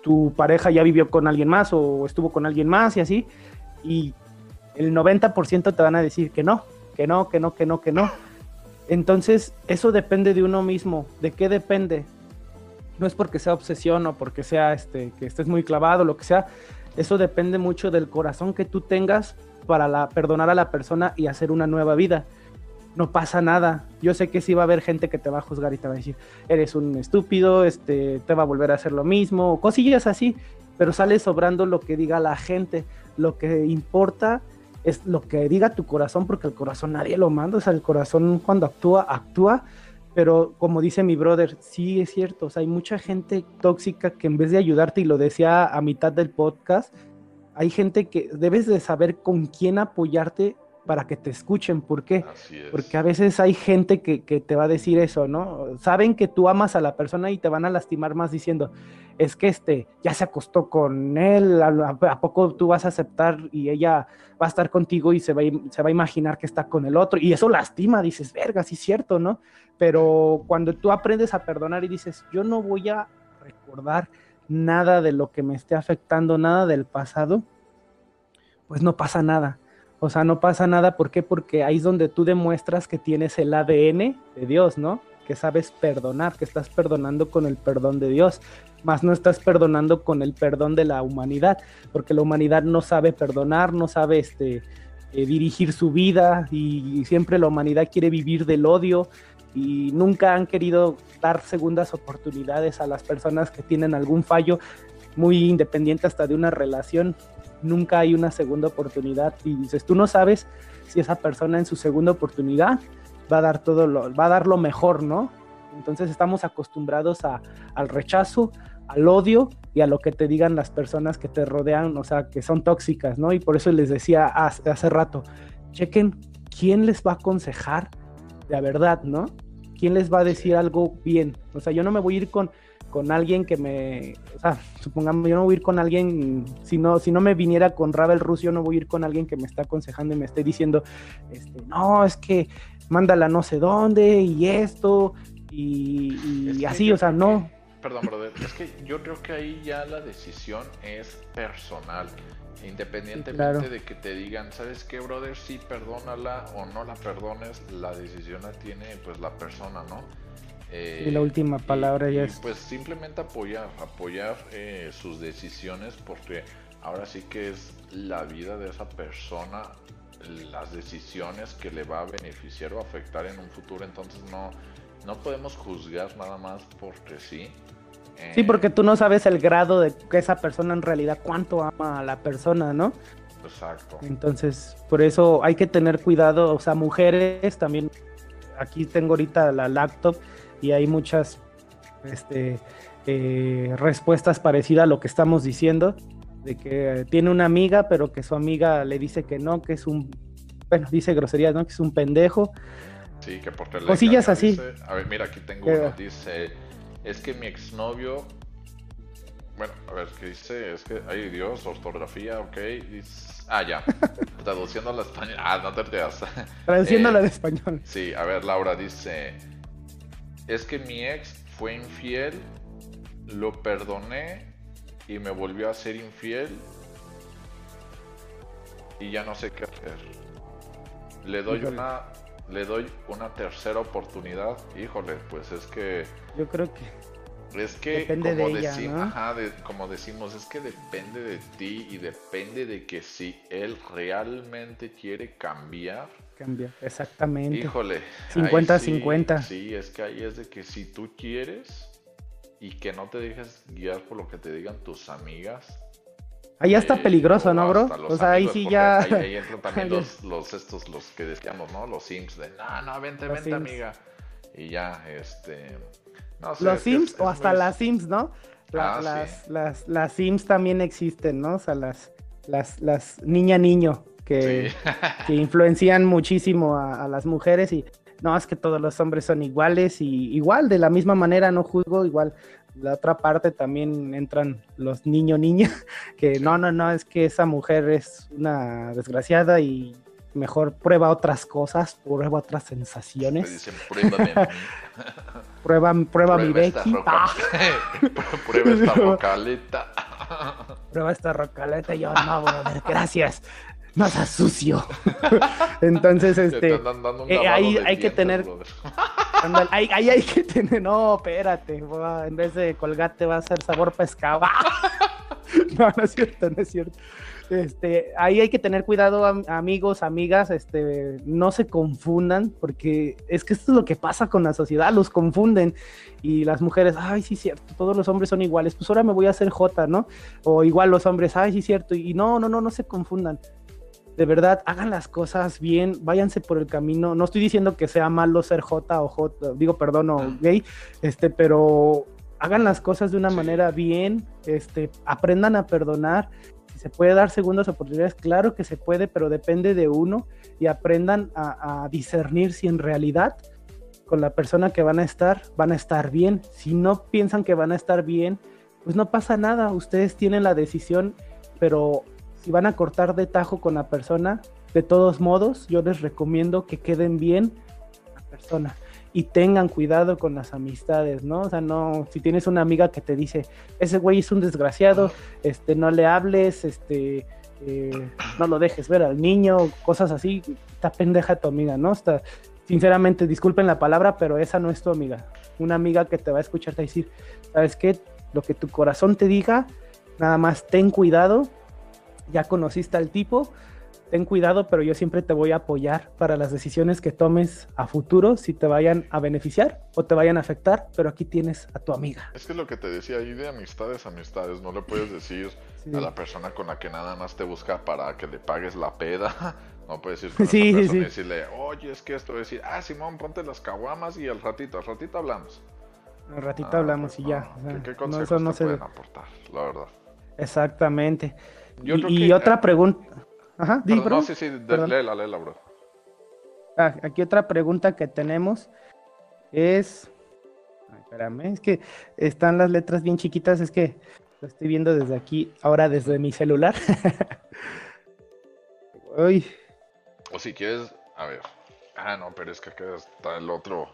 tu pareja ya vivió con alguien más o estuvo con alguien más y así, y el 90% te van a decir que no, que no, que no, que no, que no. Entonces, eso depende de uno mismo. ¿De qué depende? No es porque sea obsesión o porque sea este, que estés muy clavado, lo que sea. Eso depende mucho del corazón que tú tengas para la, perdonar a la persona y hacer una nueva vida. No pasa nada. Yo sé que sí va a haber gente que te va a juzgar y te va a decir, eres un estúpido, este, te va a volver a hacer lo mismo, cosillas así, pero sale sobrando lo que diga la gente. Lo que importa es lo que diga tu corazón, porque el corazón nadie lo manda, o sea, el corazón cuando actúa, actúa, pero como dice mi brother, sí es cierto, o sea, hay mucha gente tóxica que en vez de ayudarte, y lo decía a mitad del podcast, hay gente que debes de saber con quién apoyarte para que te escuchen. ¿Por qué? Porque a veces hay gente que, te va a decir eso, ¿no? Saben que tú amas a la persona y te van a lastimar más diciendo, es que este ya se acostó con él, ¿a, poco tú vas a aceptar y ella va a estar contigo y se va, a, se va a imaginar que está con el otro? Y eso lastima, dices, verga, sí es cierto, ¿no? Pero cuando tú aprendes a perdonar y dices, yo no voy a recordar nada de lo que me esté afectando, nada del pasado, pues no pasa nada o sea, no pasa nada, ¿por qué? Porque ahí es donde tú demuestras que tienes el ADN de Dios, ¿no? Que sabes perdonar, que estás perdonando con el perdón de Dios, más no estás perdonando con el perdón de la humanidad, porque la humanidad no sabe perdonar, no sabe este, eh, dirigir su vida y siempre la humanidad quiere vivir del odio y nunca han querido dar segundas oportunidades a las personas que tienen algún fallo muy independiente hasta de una relación nunca hay una segunda oportunidad. Y dices, tú no sabes si esa persona en su segunda oportunidad va a dar todo lo, va a dar lo mejor, ¿no? Entonces estamos acostumbrados a, al rechazo, al odio y a lo que te digan las personas que te rodean, o sea, que son tóxicas, ¿no? Y por eso les decía hace, hace rato, chequen quién les va a aconsejar de verdad, ¿no? ¿Quién les va a decir algo bien? O sea, yo no me voy a ir con, con alguien que me, o sea, supongamos, yo no voy a ir con alguien, si no, si no me viniera con Ravel Rusio, no voy a ir con alguien que me está aconsejando y me esté diciendo, este, no, es que mándala no sé dónde y esto y, así, o sea, no. perdón, brother, es que yo creo que ahí ya la decisión es personal. Independientemente de que te digan, ¿sabes qué, brother? Sí, perdónala o no la perdones, la decisión la tiene pues la persona, ¿no? y la última palabra ya es. Pues simplemente apoyar, apoyar eh, sus decisiones porque ahora sí que es la vida de esa persona, las decisiones que le va a beneficiar o afectar en un futuro. Entonces no, no podemos juzgar nada más porque sí. sí, porque tú no sabes el grado de que esa persona en realidad cuánto ama a la persona, ¿no? Exacto. Entonces, por eso hay que tener cuidado, o sea, mujeres también. Aquí tengo ahorita la laptop y hay muchas este, eh, respuestas parecidas a lo que estamos diciendo, de que tiene una amiga, pero que su amiga le dice que no, que es un, bueno, dice groserías, ¿no? Que es un pendejo. Sí, que por Cosillas así. a ver, mira, aquí tengo uno, dice, es que mi exnovio, bueno, a ver, ¿qué dice? Es que, ay Dios, ortografía, ok, ah, ya, (laughs) traduciendo al español, ah, no te creas. (laughs) Traduciéndolo al español. Sí, a ver, Laura dice, es que mi ex fue infiel, lo perdoné y me volvió a ser infiel y ya no sé qué hacer. Le doy una le doy una tercera oportunidad. Híjole, pues es que yo creo que es que como, decimos, como decimos, es que depende de ti y depende de que si él realmente quiere cambiar cambia, exactamente. Híjole. 50-50. Sí, es que ahí es de que si tú quieres y que no te dejes guiar por lo que te digan tus amigas. Ahí ya está eh, peligroso, ¿no, bro? O sea, ahí sí ya. Ahí, entran (laughs) también los, los, estos, los que decíamos, ¿no? Los sims de, no, no, vente, vente, amiga. Y ya, este. No sé, los sims o hasta las sims, ¿no? Ah, las, las, las sims también existen, ¿no? O sea, las, las, las niña-niño que, influencian muchísimo a, las mujeres y no, es que todos los hombres son iguales y igual, de la misma manera no juzgo, igual la otra parte también entran los niño niña (laughs) que no, no, no, es que esa mujer es una desgraciada y mejor prueba otras cosas, prueba otras sensaciones. Dicen, (laughs) prueba, prueba, mi Becky. prueba esta (laughs) rocaleta. prueba esta rocaleta. Yo no, brother, gracias no seas sucio. (laughs) Entonces, este, eh, ahí hay que tener, (laughs) ahí, hay que tener, no, espérate, en vez de colgate va a ser sabor pescado. (laughs) no, no es cierto, no es cierto. Este, ahí hay que tener cuidado, amigos, amigas, este, no se confundan, porque es que esto es lo que pasa con la sociedad, los confunden y las mujeres, ay, sí, cierto, todos los hombres son iguales, pues ahora me voy a hacer J, ¿no? O igual los hombres, ay, sí, cierto, y no, no, no, no se confundan de verdad, hagan las cosas bien, váyanse por el camino. No estoy diciendo que sea malo ser J o J, digo, perdón, o gay, este, pero hagan las cosas de una manera bien, este, aprendan a perdonar. si se puede dar segundas oportunidades, claro que se puede, pero depende de uno y aprendan a, a discernir si en realidad con la persona que van a estar, van a estar bien. Si no piensan que van a estar bien, pues no pasa nada, ustedes tienen la decisión, pero si van a cortar de tajo con la persona, de todos modos, yo les recomiendo que queden bien la persona y tengan cuidado con las amistades, ¿no? O sea, no, si tienes una amiga que te dice, ese güey es un desgraciado, este, no le hables, este, eh, no lo dejes ver al niño, cosas así, está pendeja tu amiga, ¿no? Está, sinceramente, disculpen la palabra, pero esa no es tu amiga. Una amiga que te va a escuchar te decir, ¿sabes qué? Lo que tu corazón te diga, nada más ten cuidado, ya conociste al tipo, ten cuidado, pero yo siempre te voy a apoyar para las decisiones que tomes a futuro, si te vayan a beneficiar o te vayan a afectar, pero aquí tienes a tu amiga. Es que lo que te decía ahí de amistades, amistades, no le puedes decir a la persona con la que nada más te busca para que le pagues la peda. (laughs) No puedes ir con sí, esa y decirle, oye, es que esto, decir, ah, Simón, ponte las caguamas y al ratito, al ratito hablamos. Al ratito hablamos y ya. ¿Qué, consejos no, te pueden aportar, la verdad? Exactamente. Y, otra eh, pregunta. Ajá, No, sí, sí, léela, léela, bro. Ah, aquí otra pregunta que tenemos es. Ay, espérame, es que están las letras bien chiquitas, es que lo estoy viendo desde aquí, ahora desde mi celular. (laughs) Uy. O si quieres, a ver. Ah, no, pero es que acá está el otro.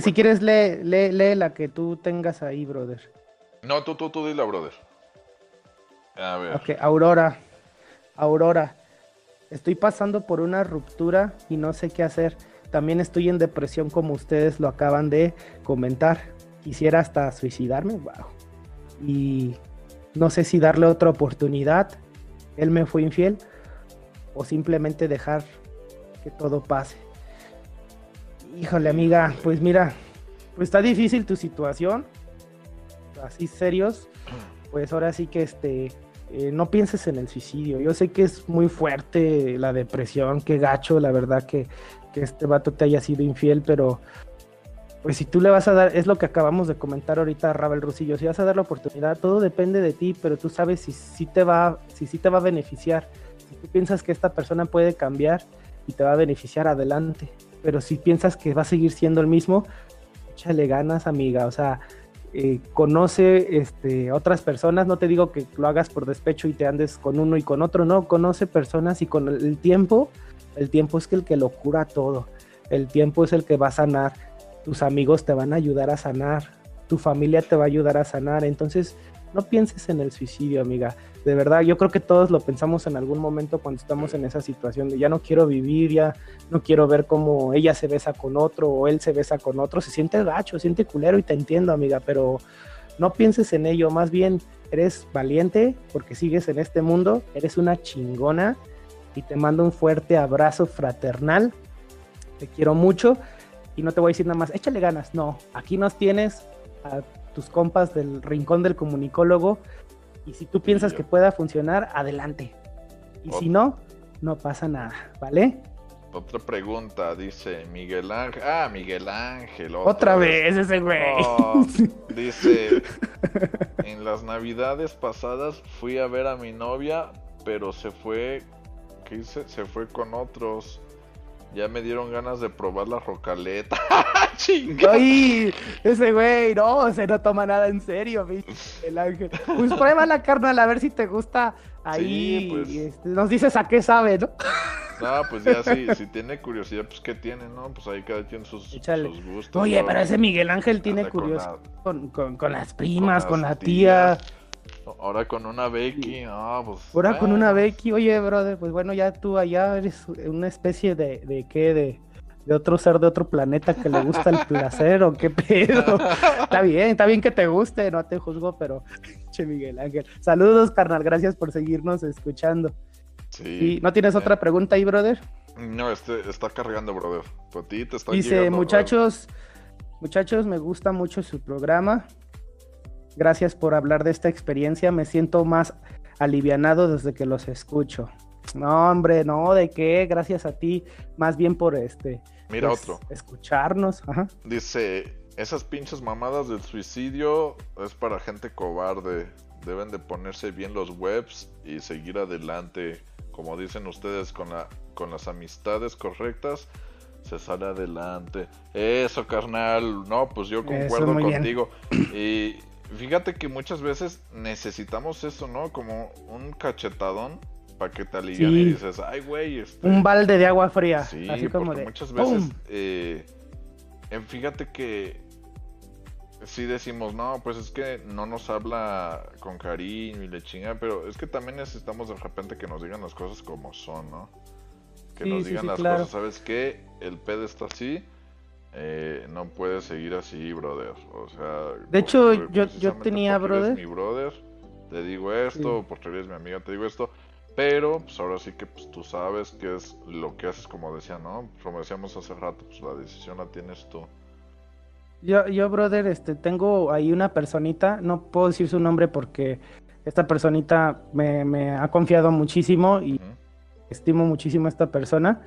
si quieres, lee, lee, lee, la que tú tengas ahí, brother. No, tú, tú, tú dile, brother. Ok, Aurora. Aurora. Estoy pasando por una ruptura y no sé qué hacer. También estoy en depresión como ustedes lo acaban de comentar. Quisiera hasta suicidarme. Wow. Y no sé si darle otra oportunidad. Él me fue infiel. O simplemente dejar que todo pase. Híjole, amiga, pues mira, pues está difícil tu situación. Así serios. Pues ahora sí que este eh, no pienses en el suicidio. Yo sé que es muy fuerte la depresión, qué gacho, la verdad que, este vato te haya sido infiel, pero pues si tú le vas a dar, es lo que acabamos de comentar ahorita a Rabel Rusillo, si vas a dar la oportunidad, todo depende de ti, pero tú sabes si sí te va, si sí te va a beneficiar. Si tú piensas que esta persona puede cambiar y te va a beneficiar adelante, pero si piensas que va a seguir siendo el mismo, échale ganas, amiga, o sea, eh, conoce este, otras personas, no te digo que lo hagas por despecho y te andes con uno y con otro, no, conoce personas y con el tiempo, el tiempo es que el que lo cura todo, el tiempo es el que va a sanar, tus amigos te van a ayudar a sanar, tu familia te va a ayudar a sanar, entonces no pienses en el suicidio, amiga. De verdad, yo creo que todos lo pensamos en algún momento cuando estamos en esa situación de ya no quiero vivir, ya no quiero ver cómo ella se besa con otro o él se besa con otro. Se siente gacho, se siente culero y te entiendo, amiga, pero no pienses en ello. Más bien, eres valiente porque sigues en este mundo, eres una chingona y te mando un fuerte abrazo fraternal. Te quiero mucho y no te voy a decir nada más, échale ganas. No, aquí nos tienes a tus compas del rincón del comunicólogo y si tú piensas que pueda funcionar, adelante. Y si no, no pasa nada, ¿vale? Otra pregunta, dice Miguel Ángel. Ah, Miguel Ángel. Otra, vez. ese güey. Oh, (laughs) dice, en las navidades pasadas fui a ver a mi novia, pero se fue, ¿qué dice? Se fue con otros. Ya me dieron ganas de probar la rocaleta. (laughs) ¡Ay! Ese güey, no, se no toma nada en serio, el ángel. Pues (laughs) prueba la carnal a ver si te gusta ahí. Pues. Este, nos dices a qué sabe, ¿no? (laughs) No, pues ya sí, (laughs) si tiene curiosidad, pues qué tiene, ¿no? Pues ahí cada quien sus, sus gustos. Oye, pero ese Miguel Ángel tiene curiosidad con, con, las primas, con, la tía. Ahora con una Becky, ah, pues. Ahora con una Becky, oye, brother, pues bueno, ya tú allá eres una especie de, de qué, de, de otro ser de otro planeta que le gusta el placer o qué pedo. (laughs) está bien, está bien que te guste, no te juzgo, pero che Miguel Ángel. Saludos, carnal, gracias por seguirnos escuchando. Sí. ¿No tienes otra pregunta ahí, brother? No, este está cargando, brother. Por ti te está Dice, muchachos, muchachos, me gusta mucho su programa. Gracias por hablar de esta experiencia. Me siento más alivianado desde que los escucho. No, hombre, no, ¿de qué? Gracias a ti, más bien por este. Mira pues, otro. Escucharnos. Dice, esas pinches mamadas del suicidio es para gente cobarde. deben de ponerse bien los webs y seguir adelante. Como dicen ustedes, con, la, con las amistades correctas se sale adelante. Eso, carnal. No, pues yo concuerdo contigo. Y fíjate que muchas veces necesitamos eso, ¿no? Como un cachetadón para que te alivian y dices, ay, güey. Este... Un balde de agua fría. Sí, así como de... muchas veces. Eh, fíjate que sí decimos, no, pues es que no nos habla con cariño y le chinga, pero es que también necesitamos de repente que nos digan las cosas como son, ¿no? Que nos digan las cosas, ¿sabes qué? El pedo está así, eh, no puede seguir así, brother. O sea, de hecho, yo, yo tenía, brother. mi brother, te digo esto, porque eres mi amiga, te digo esto. Pero, pues ahora sí que pues, tú sabes qué es lo que haces, como decía, ¿no? Como decíamos hace rato, pues la decisión la tienes tú. Yo, yo, brother, este, tengo ahí una personita, no puedo decir su nombre porque esta personita me, ha confiado muchísimo y estimo muchísimo a esta persona.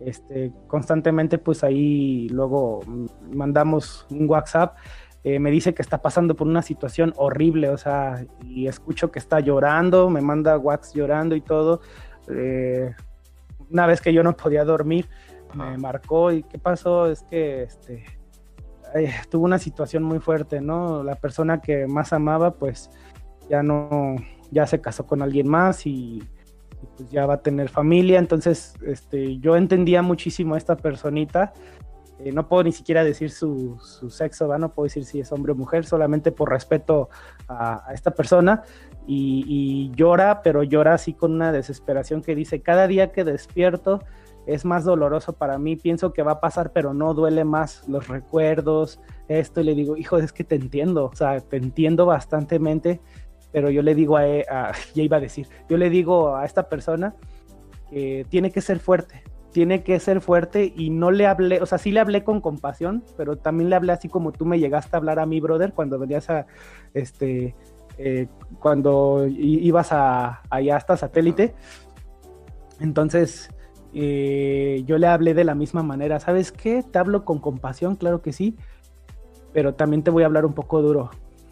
Este, constantemente, pues ahí luego mandamos un WhatsApp. Eh, me dice que está pasando por una situación horrible, o sea, y escucho que está llorando, me manda WhatsApp llorando y todo. Eh, una vez que yo no podía dormir, me marcó y qué pasó, es que este, tuvo una situación muy fuerte, ¿no? La persona que más amaba, pues ya no, ya se casó con alguien más y, pues ya va a tener familia. Entonces, este, yo entendía muchísimo a esta personita. Eh, no puedo ni siquiera decir su, sexo, ¿va? no puedo decir si es hombre o mujer, solamente por respeto a, esta persona. Y, llora, pero llora así con una desesperación que dice, cada día que despierto, es más doloroso para mí, pienso que va a pasar, pero no duele más los recuerdos, esto, y le digo, hijo, es que te entiendo, o sea, te entiendo bastantemente, pero yo le digo a, e, (laughs) ya iba a decir, yo le digo a esta persona que tiene que ser fuerte, tiene que ser fuerte y no le hablé, o sea, sí le hablé con compasión, pero también le hablé así como tú me llegaste a hablar a mi brother cuando venías a, este, eh, cuando ibas a, allá hasta satélite. Entonces, eh, yo le hablé de la misma manera. ¿Sabes qué? Te hablo con compasión, claro que sí, pero también te voy a hablar un poco duro.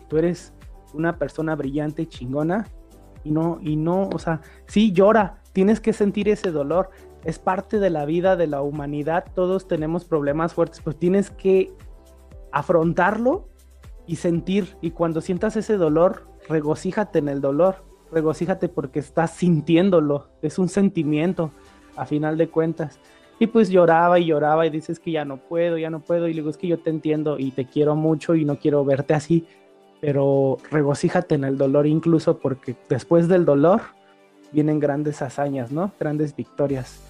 Tú eres una persona brillante, chingona, y no, y no, o sea, sí llora, tienes que sentir ese dolor, es parte de la vida de la humanidad, todos tenemos problemas fuertes, pues tienes que afrontarlo y sentir, y cuando sientas ese dolor, regocíjate en el dolor, regocíjate porque estás sintiéndolo, es un sentimiento a final de cuentas. Y pues lloraba y lloraba y dices que ya no puedo, ya no puedo. Y le digo, es que yo te entiendo y te quiero mucho y no quiero verte así, pero regocíjate en el dolor incluso porque después del dolor vienen grandes hazañas, ¿no? Grandes victorias.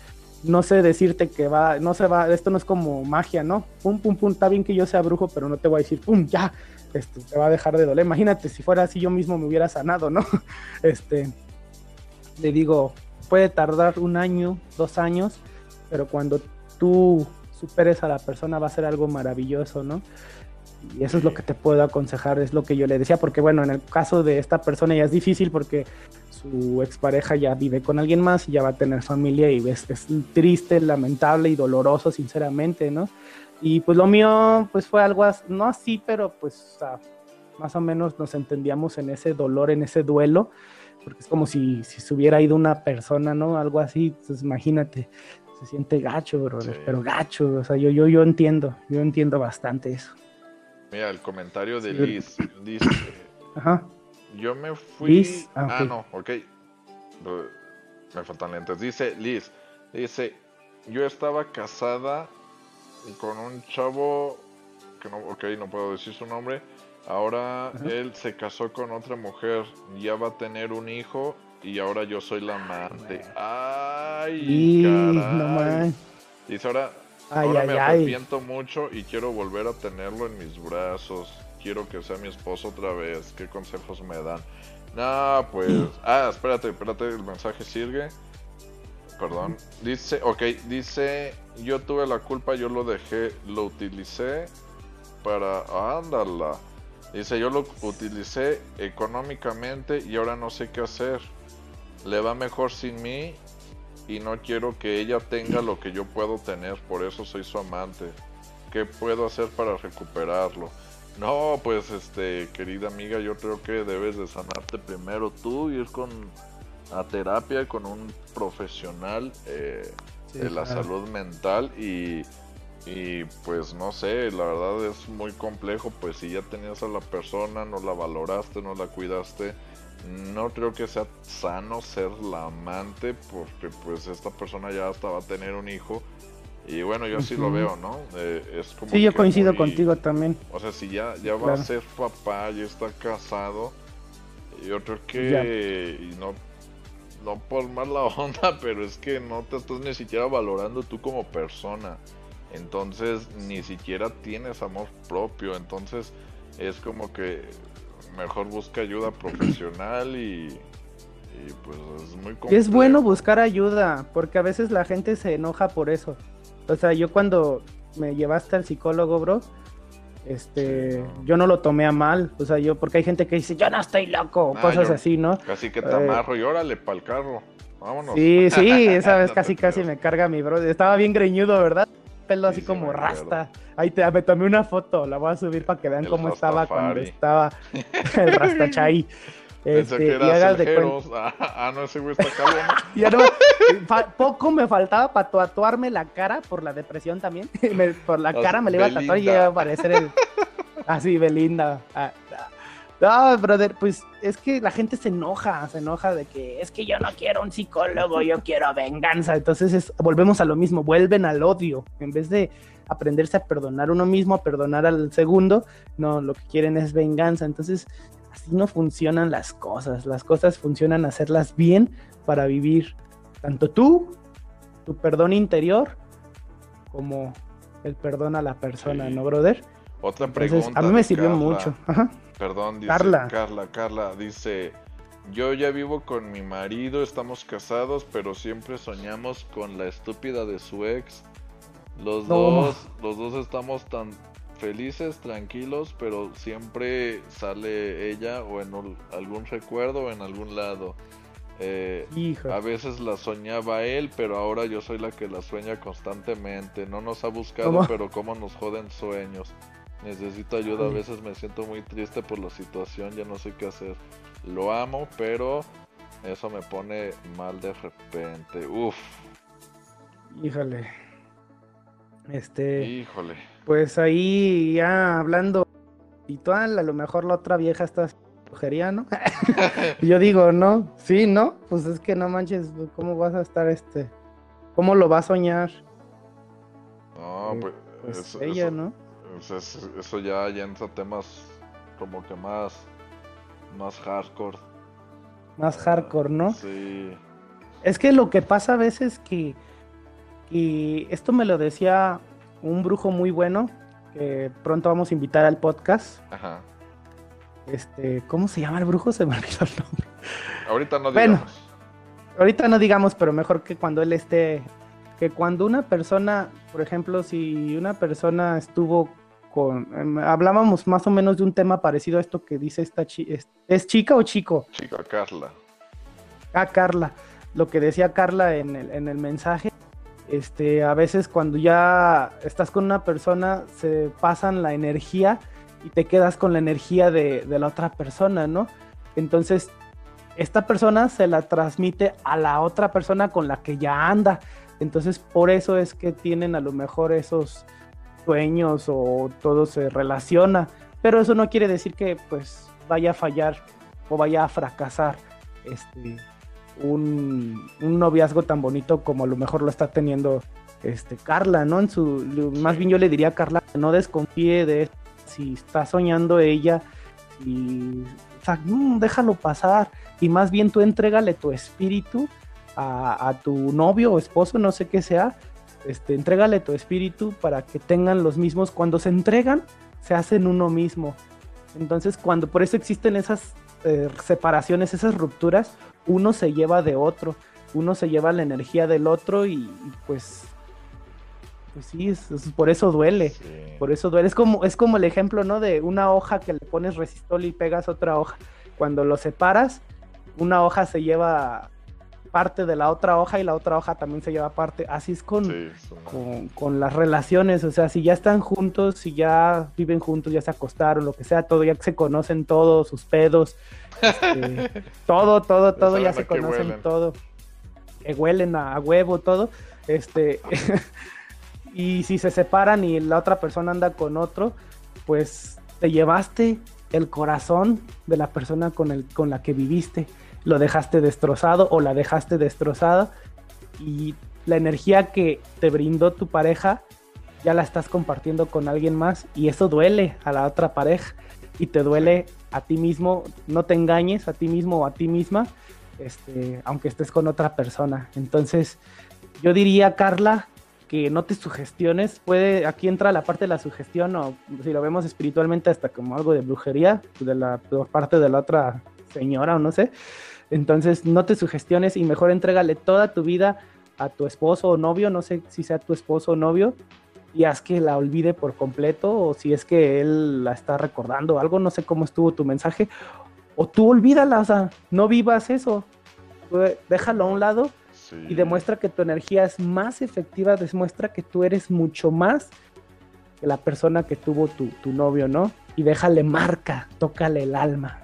No sé decirte que va, no se va, esto no es como magia, ¿no? Pum, pum, pum, está bien que yo sea brujo, pero no te voy a decir, pum, ya, esto te va a dejar de doler. Imagínate si fuera así yo mismo me hubiera sanado, ¿no? (laughs) Este, le digo, puede tardar un año, dos años, pero cuando tú superes a la persona va a ser algo maravilloso, ¿no? Y eso es lo que te puedo aconsejar, es lo que yo le decía, porque bueno, en el caso de esta persona ya es difícil porque su expareja ya vive con alguien más y ya va a tener familia y es, es triste, lamentable y doloroso, sinceramente, ¿no? Y pues lo mío, pues fue algo, no así, pero pues más o menos nos entendíamos en ese dolor, en ese duelo porque es como si, si se hubiera ido una persona, ¿no? Algo así, entonces imagínate, se siente gacho, bro, pero gacho, o sea, yo, yo, yo entiendo, yo entiendo bastante eso. Mira, el comentario de Liz dice, Ajá. Yo me fui, Liz? Ah, ah no, ok, me faltan lentes, dice Liz, dice, yo estaba casada con un chavo, que no, ok, no puedo decir su nombre, Ahora él se casó con otra mujer, ya va a tener un hijo y ahora yo soy la amante. Ay, caray. y ahora, ahora me arrepiento mucho y quiero volver a tenerlo en mis brazos. Quiero que sea mi esposo otra vez. ¿Qué consejos me dan? No, pues. Ah, espérate, espérate, el mensaje sigue. Perdón. Dice, ok, dice, yo tuve la culpa, yo lo dejé, lo utilicé para... Ándala. Dice, yo lo utilicé económicamente y ahora no sé qué hacer. Le va mejor sin mí y no quiero que ella tenga lo que yo puedo tener, por eso soy su amante. ¿Qué puedo hacer para recuperarlo? No, pues este, querida amiga, yo creo que debes de sanarte primero tú, ir con a terapia con un profesional eh, de la salud mental y, y pues no sé, la verdad es muy complejo, pues si ya tenías a la persona, no la valoraste, no la cuidaste, no creo que sea sano ser la amante porque pues esta persona ya hasta va a tener un hijo y bueno, yo así lo veo, ¿no? Eh, es como sí, yo coincido contigo también. O sea, si ya, ya va a ser papá, ya está casado, yo creo que y no, no por mala (laughs) onda, pero es que no te estás ni siquiera valorando tú como persona. Entonces ni siquiera tienes amor propio. Entonces es como que mejor busca ayuda (clears throat) profesional y, y pues es muy complejo. Es bueno buscar ayuda, porque a veces la gente se enoja por eso. O sea, yo cuando me llevaste al psicólogo, bro, este, yo no lo tomé a mal, o sea, yo, porque hay gente que dice, yo no estoy loco, ah, cosas así, ¿no? Casi que te amarro y órale pa'l carro, vámonos. Sí, sí, (laughs) esa vez casi casi me carga mi bro, estaba bien greñudo, ¿verdad? Pelo así como rasta. Ahí te, me tomé una foto, la voy a subir para que vean cómo estaba cuando estaba (laughs) el rastachai. Pensé este, que eras el de (laughs) ah, ah, no, ese güey está cabrón. (laughs) ya no, poco me faltaba para tatuarme la cara por la depresión también. (laughs) por la cara me le iba a tatuar y iba a aparecer el. Así, Belinda. Ah, no, brother, pues es que la gente se enoja, se enoja de que es que yo no quiero un psicólogo, yo quiero venganza. Entonces volvemos a lo mismo, vuelven al odio. En vez de aprenderse a perdonar uno mismo, a perdonar al segundo, no, lo que quieren es venganza. Entonces así no funcionan las cosas. Las cosas funcionan hacerlas bien para vivir tanto tú, tu perdón interior, como el perdón a la persona, ¿no, brother? Otra pregunta. A mí me sirvió mucho. Perdón, dice Carla. Carla, Carla, dice, yo ya vivo con mi marido, estamos casados, pero siempre soñamos con la estúpida de su ex. Los dos, los dos estamos tan felices, tranquilos, pero siempre sale ella o en algún recuerdo o en algún lado. Eh, a veces la soñaba él, pero ahora yo soy la que la sueña constantemente. No nos ha buscado, pero cómo nos joden sueños. Necesito ayuda, a veces me siento muy triste por la situación, ya no sé qué hacer. Lo amo, pero eso me pone mal de repente. Uf. Híjole. Este. Híjole pues ahí ya hablando a lo mejor la otra vieja está brujería, ¿no? (laughs) Yo digo, no, sí, ¿no? Pues es que no manches, ¿cómo vas a estar este? ¿Cómo lo va a soñar? No, eh, pues, pues ella, ¿no? Eso, ya, ya entra temas como que más, más hardcore. Más hardcore, ¿no? Sí. Es que lo que pasa a veces que, que esto me lo decía un brujo muy bueno que pronto vamos a invitar al podcast. Ajá. Este, ¿cómo se llama el brujo? (laughs) Se me olvidó el nombre. Ahorita no digamos. Bueno, ahorita no digamos, pero mejor que cuando él esté. Que cuando una persona, por ejemplo, si una persona estuvo con. Em, hablábamos más o menos de un tema parecido a esto que dice esta chica. ¿Es chica o chico? Chica, Carla. Ah, Carla. Lo que decía Carla en el, en el mensaje este, a veces cuando ya estás con una persona se pasan la energía y te quedas con la energía de, la otra persona, ¿no? Entonces, esta persona se la transmite a la otra persona con la que ya anda. Entonces, por eso es que tienen a lo mejor esos sueños o todo se relaciona. Pero eso no quiere decir que pues vaya a fallar o vaya a fracasar este, un, noviazgo tan bonito como a lo mejor lo está teniendo este Carla, ¿no? En su más bien yo le diría a Carla que no desconfíe de si está soñando ella o sea, mm, déjalo pasar. Y más bien tú entrégale tu espíritu a, tu novio o esposo, no sé qué sea, este, entrégale tu espíritu para que tengan los mismos, cuando se entregan, se hacen uno mismo. Entonces, cuando por eso existen esas eh, separaciones, esas rupturas, uno se lleva de otro, uno se lleva la energía del otro y, pues, pues sí, por eso duele, por eso duele. Es como, es como el ejemplo, ¿no? De una hoja que le pones resistol y pegas otra hoja. Cuando lo separas, una hoja se lleva parte de la otra hoja y la otra hoja también se lleva parte. Así es con, con, las relaciones, o sea, si ya están juntos, si ya viven juntos, ya se acostaron, lo que sea, todo, ya se conocen todos, sus pedos, este, todo, (laughs) todo, todo, ya se conocen todo, que huelen a, huevo, todo, este, (laughs) y si se separan y la otra persona anda con otro, pues te llevaste el corazón de la persona con, el, con la que viviste lo dejaste destrozado o la dejaste destrozada y la energía que te brindó tu pareja ya la estás compartiendo con alguien más y eso duele a la otra pareja y te duele a ti mismo, no te engañes a ti mismo o a ti misma, este, aunque estés con otra persona. Entonces, yo diría, Carla, que no te sugestiones, puede, aquí entra la parte de la sugestión, o si lo vemos espiritualmente, hasta como algo de brujería, de la por parte de la otra señora o no sé, entonces no te sugestiones y mejor entrégale toda tu vida a tu esposo o novio, no sé si sea tu esposo o novio, y haz que la olvide por completo o si es que él la está recordando algo, no sé cómo estuvo tu mensaje, o tú olvídala, o sea, no vivas eso, déjalo a un lado y demuestra que tu energía es más efectiva, demuestra que tú eres mucho más que la persona que tuvo tu, tu novio, ¿no? Y déjale marca, tócale el alma,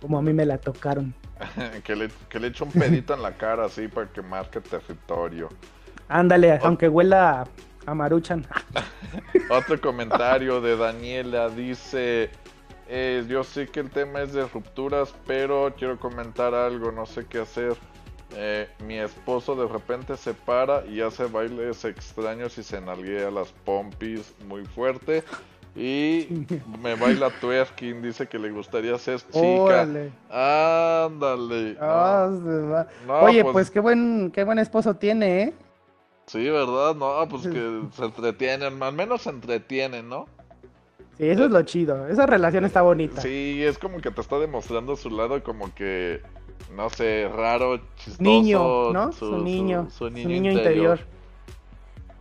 como a mí me la tocaron. (laughs) que, le, que le eche un pedito en la cara así para que marque territorio. Ándale, aunque huela a Maruchan. (laughs) Otro comentario de Daniela dice: eh, Yo sé que el tema es de rupturas, pero quiero comentar algo, no sé qué hacer. Eh, mi esposo de repente se para y hace bailes extraños y se nalguea las pompis muy fuerte. Y (laughs) me baila twerking, dice que le gustaría ser chica. Ándale. Ah, Oye, pues, pues, qué buen qué buen esposo tiene, ¿eh? Sí, ¿verdad? No, pues que (laughs) se entretienen, al menos se entretienen, ¿no? Sí, eso es lo chido. Esa relación está bonita. Sí, es como que te está demostrando su lado como que, no sé, raro, chistoso. Niño, ¿no? Su, niño. Su, niño, interior.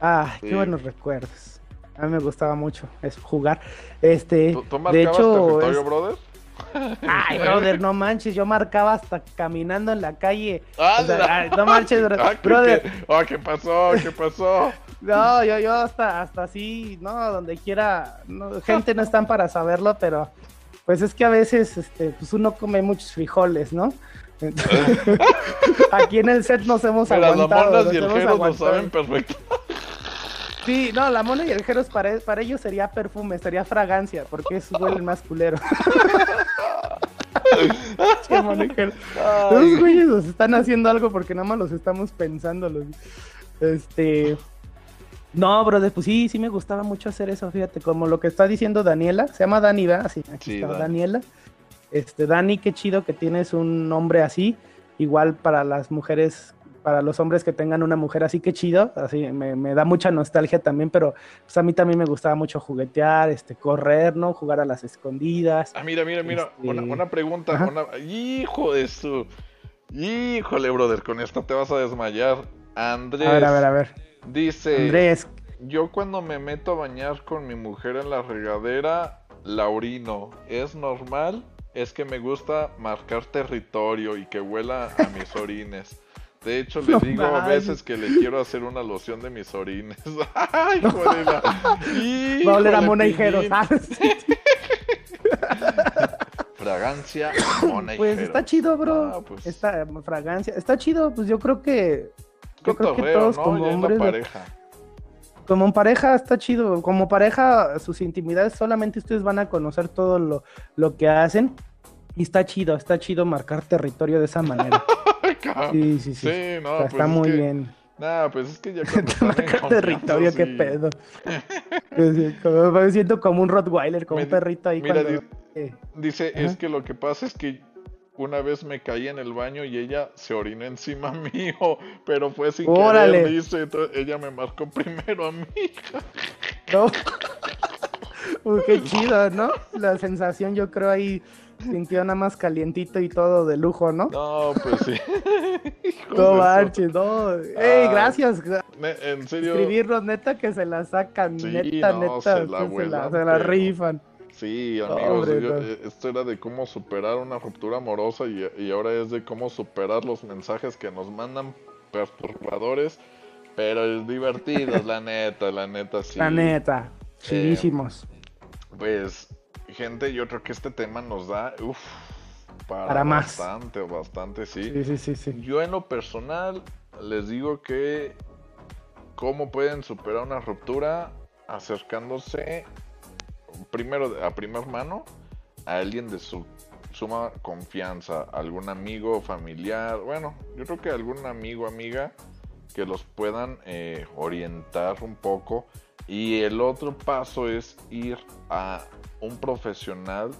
Ah, qué buenos recuerdos. A mí me gustaba mucho eso, jugar. Este, ¿Tú, de hecho, territorio, brother? Ay, (laughs) brother, no manches, yo marcaba hasta caminando en la calle. Ah, no manches, (laughs) ah, brother. ¿qué, ¿qué pasó? ¿Qué pasó? no, yo, yo hasta, hasta así, no, donde quiera, gente no están para saberlo, pero pues es que a veces, este, pues uno come muchos frijoles, ¿no? (laughs) aquí en el set nos hemos aguantado. Las monas y el gero lo saben perfecto. Sí, no, la mona y el Jeros para, para ellos sería perfume, sería fragancia, porque es huele más culero. (laughs) Los güeyes nos están haciendo algo porque nada más los estamos pensando. Este. No, brother, pues sí, sí me gustaba mucho hacer eso, fíjate, como lo que está diciendo Daniela, se llama Dani, ¿verdad? Sí, aquí está Daniela. Este, Dani, qué chido que tienes un nombre así, igual para las mujeres para los hombres que tengan una mujer así que chido, así me, da mucha nostalgia también, pero pues a mí también me gustaba mucho juguetear, este, correr, ¿no? Jugar a las escondidas. Ah, mira, mira, mira, este, una, pregunta, hijo de su, híjole, brother, con esto te vas a desmayar. Andrés. A ver, a ver, a ver. Dice. Andrés. Yo cuando me meto a bañar con mi mujer en la regadera, la orino. ¿Es normal? Es que me gusta marcar territorio y que huela a mis orines. De hecho, le digo a veces que le quiero hacer una loción de mis orines. (laughs) ¡Ay, joder! Va a oler a Mona y (laughs) Fragancia, Mona y Pues está chido, bro. Ah, pues... Esta fragancia. Está chido, pues yo creo que. Yo creo que todos como hombres. Pareja. Como pareja está chido. Como pareja, sus intimidades solamente ustedes van a conocer todo lo, lo que hacen. Y está chido, está chido marcar territorio de esa manera. (laughs) Sí, sí, sí. no, está, pues muy bien. Nah, pues es que ya (laughs) cuando territorio, qué pedo. (laughs) me siento como un Rottweiler, como un perrito ahí. Mira, dice, es que lo que pasa es que una vez me caí en el baño y ella se orinó encima (laughs) mío, pero fue sin querer, dice, ella me marcó primero a mí. No. Uy, qué chido, ¿no? La sensación yo creo ahí sintió nada más calientito y todo de lujo, ¿no? No, pues sí. (laughs) no marches, no. Ey, ah, gracias. En serio. Escribirnos, neta, que se la sacan, neta, neta. Se la, se la, rifan. Sí, amigos, eh, esto era de cómo superar una ruptura amorosa y, ahora es de cómo superar los mensajes que nos mandan perturbadores, pero es divertidos, (laughs) la neta, la neta, sí. La neta, chidísimos. pues, gente, yo creo que este tema nos da, uff, para, bastante, bastante, sí. Sí, sí, sí, Yo en lo personal les digo que cómo pueden superar una ruptura acercándose primero a primer mano a alguien de su suma confianza, algún amigo, familiar, bueno, yo creo que algún amigo, amiga que los puedan eh, orientar un poco. Y el otro paso es ir a un profesional,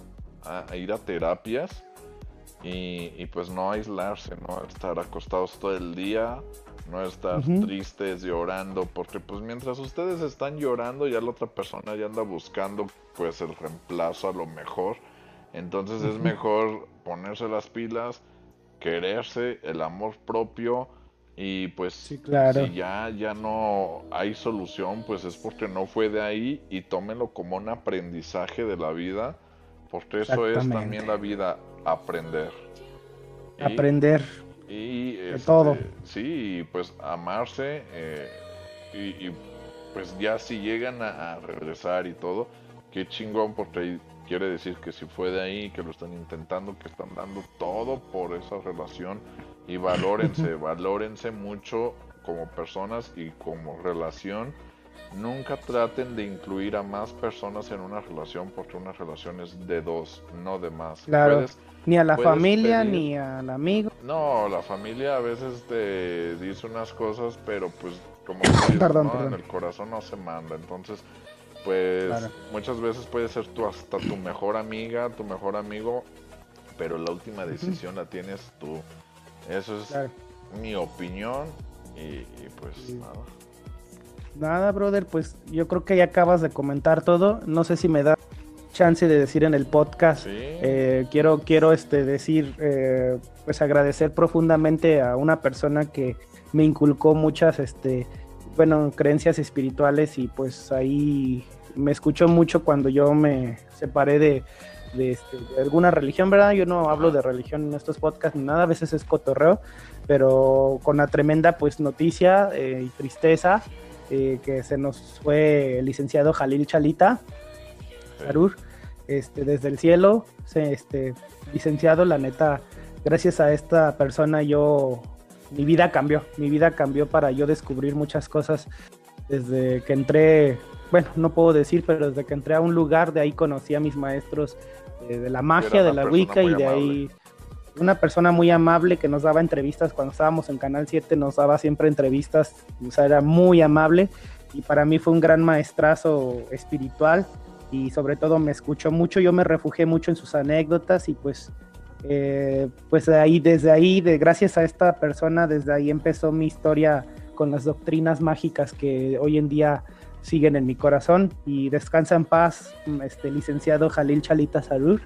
a, ir a terapias y, pues no aislarse, no estar acostados todo el día, no estar tristes llorando, porque pues mientras ustedes están llorando ya la otra persona ya anda buscando pues el reemplazo a lo mejor. Entonces es mejor ponerse las pilas, quererse, el amor propio y pues si ya, ya no hay solución, pues es porque no fue de ahí y tómenlo como un aprendizaje de la vida, porque eso es también la vida, aprender. aprender y este, todo. Sí, pues amarse eh, y, pues ya si llegan a, regresar y todo, qué chingón porque quiere decir que si fue de ahí, que lo están intentando, que están dando todo por esa relación y valórense, (laughs) valórense mucho como personas y como relación. Nunca traten de incluir a más personas en una relación porque una relación es de dos, no de más. Claro. Ni a la familia, ni al amigo. No, la familia a veces te dice unas cosas, pero pues como (coughs) en el corazón no se manda. Entonces, pues muchas veces puede ser tu, hasta tu mejor amiga, tu mejor amigo, pero la última decisión la tienes tú. Eso es mi opinión y, pues nada. Nada, brother, pues yo creo que ya acabas de comentar todo. No sé si me da chance de decir en el podcast. Eh, quiero, quiero este, decir, eh, pues agradecer profundamente a una persona que me inculcó muchas, este, bueno, creencias espirituales y pues ahí me escuchó mucho cuando yo me separé de, este, de, alguna religión, ¿verdad? Yo no hablo de religión en estos podcasts ni nada, a veces es cotorreo, pero con la tremenda pues noticia eh, y tristeza que se nos fue el licenciado Jalil Chalita, este, desde el cielo, este, licenciado, la neta, gracias a esta persona yo, mi vida cambió, mi vida cambió para yo descubrir muchas cosas desde que entré, bueno, no puedo decir, pero desde que entré a un lugar, de ahí conocí a mis maestros eh, de la magia, de la Wicca y de ahí una persona muy amable que nos daba entrevistas cuando estábamos en Canal 7, nos daba siempre entrevistas, o sea, era muy amable y para mí fue un gran maestrazo espiritual y sobre todo me escuchó mucho, yo me refugié mucho en sus anécdotas y pues, eh, pues de ahí, desde ahí, de, gracias a esta persona, desde ahí empezó mi historia con las doctrinas mágicas que hoy en día siguen en mi corazón y descansa en paz, este licenciado Jalil Chalita Salud.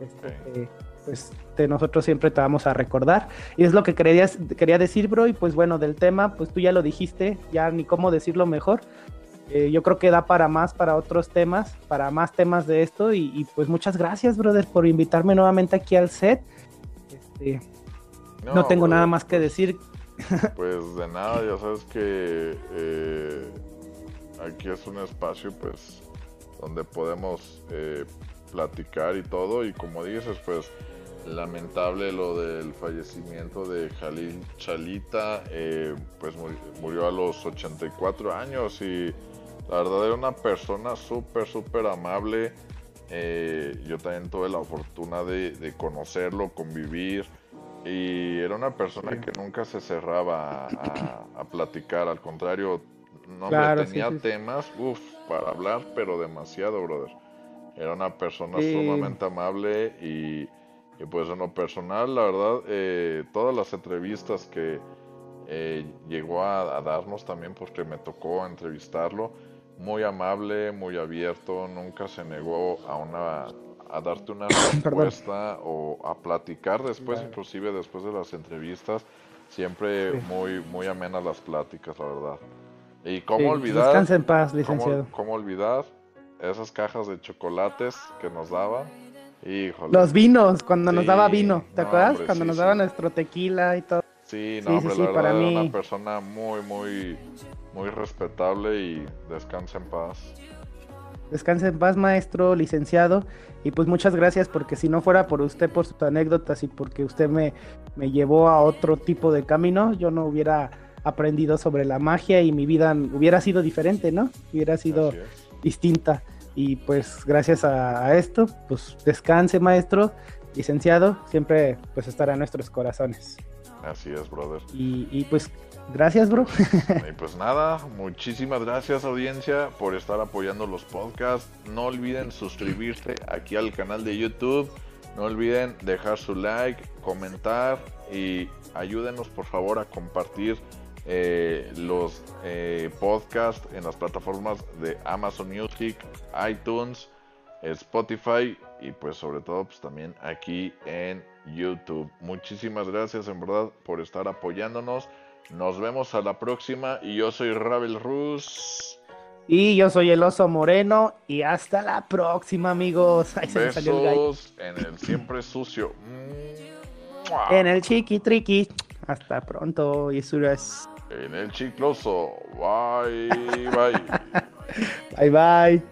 Este, pues de nosotros siempre te vamos a recordar. Y es lo que quería, quería decir, bro, y pues bueno, del tema, pues tú ya lo dijiste, ya ni cómo decirlo mejor, eh, yo creo que da para más, para otros temas, para más temas de esto. Y, pues muchas gracias, brother, por invitarme nuevamente aquí al set. Este, no, tengo nada más que decir. (laughs) Pues de nada, ya sabes que eh, aquí es un espacio, pues, donde podemos eh, platicar y todo. Y como dices, pues, lamentable lo del fallecimiento de Jalil Chalita, pues murió a los 84 años y la verdad era una persona súper, súper amable. Eh, yo también tuve la fortuna de, conocerlo, convivir. Y era una persona que nunca se cerraba a, platicar. Al contrario, no tenía temas uf, para hablar, pero demasiado, brother. Era una persona sumamente amable y, pues en lo personal, la verdad, eh, todas las entrevistas que eh, llegó a, a, darnos también, porque me tocó entrevistarlo, muy amable, muy abierto, nunca se negó a una a darte una (coughs) respuesta o a platicar después, inclusive después de las entrevistas, siempre muy muy amenas las pláticas, la verdad. Y cómo olvidar, Descansa en paz, licenciado. Cómo, olvidar esas cajas de chocolates que nos daba. Híjole. Los vinos, cuando nos daba vino, ¿te no, acuerdas? hombre, cuando sí, nos daba nuestro tequila y todo. Sí, no, hombre, la verdad para era mí- una persona muy, muy, muy respetable y descansa en paz. Descanse en paz, maestro, licenciado. Y pues muchas gracias porque si no fuera por usted, por sus anécdotas y porque usted me, me llevó a otro tipo de camino, yo no hubiera aprendido sobre la magia y mi vida hubiera sido diferente, ¿no? Hubiera sido distinta. Y pues gracias a, a esto, pues descanse, maestro, licenciado, siempre pues estará en nuestros corazones. Así es, brother. Y, y pues gracias, bro. (laughs) Y pues nada, muchísimas gracias audiencia por estar apoyando los podcasts. No olviden suscribirse aquí al canal de YouTube. No olviden dejar su like, comentar y ayúdenos por favor a compartir eh, los eh, podcasts en las plataformas de Amazon Music, iTunes, Spotify y pues sobre todo pues también aquí en YouTube. Muchísimas gracias en verdad por estar apoyándonos. Nos vemos a la próxima y yo soy Ravel Rus. Y yo soy el oso moreno y hasta la próxima, amigos. Ahí se me salió el gallo. Besos en el siempre sucio. En el chiqui triqui. Hasta pronto, Yisuras. En el chicloso. Bye, bye. (laughs) Bye bye.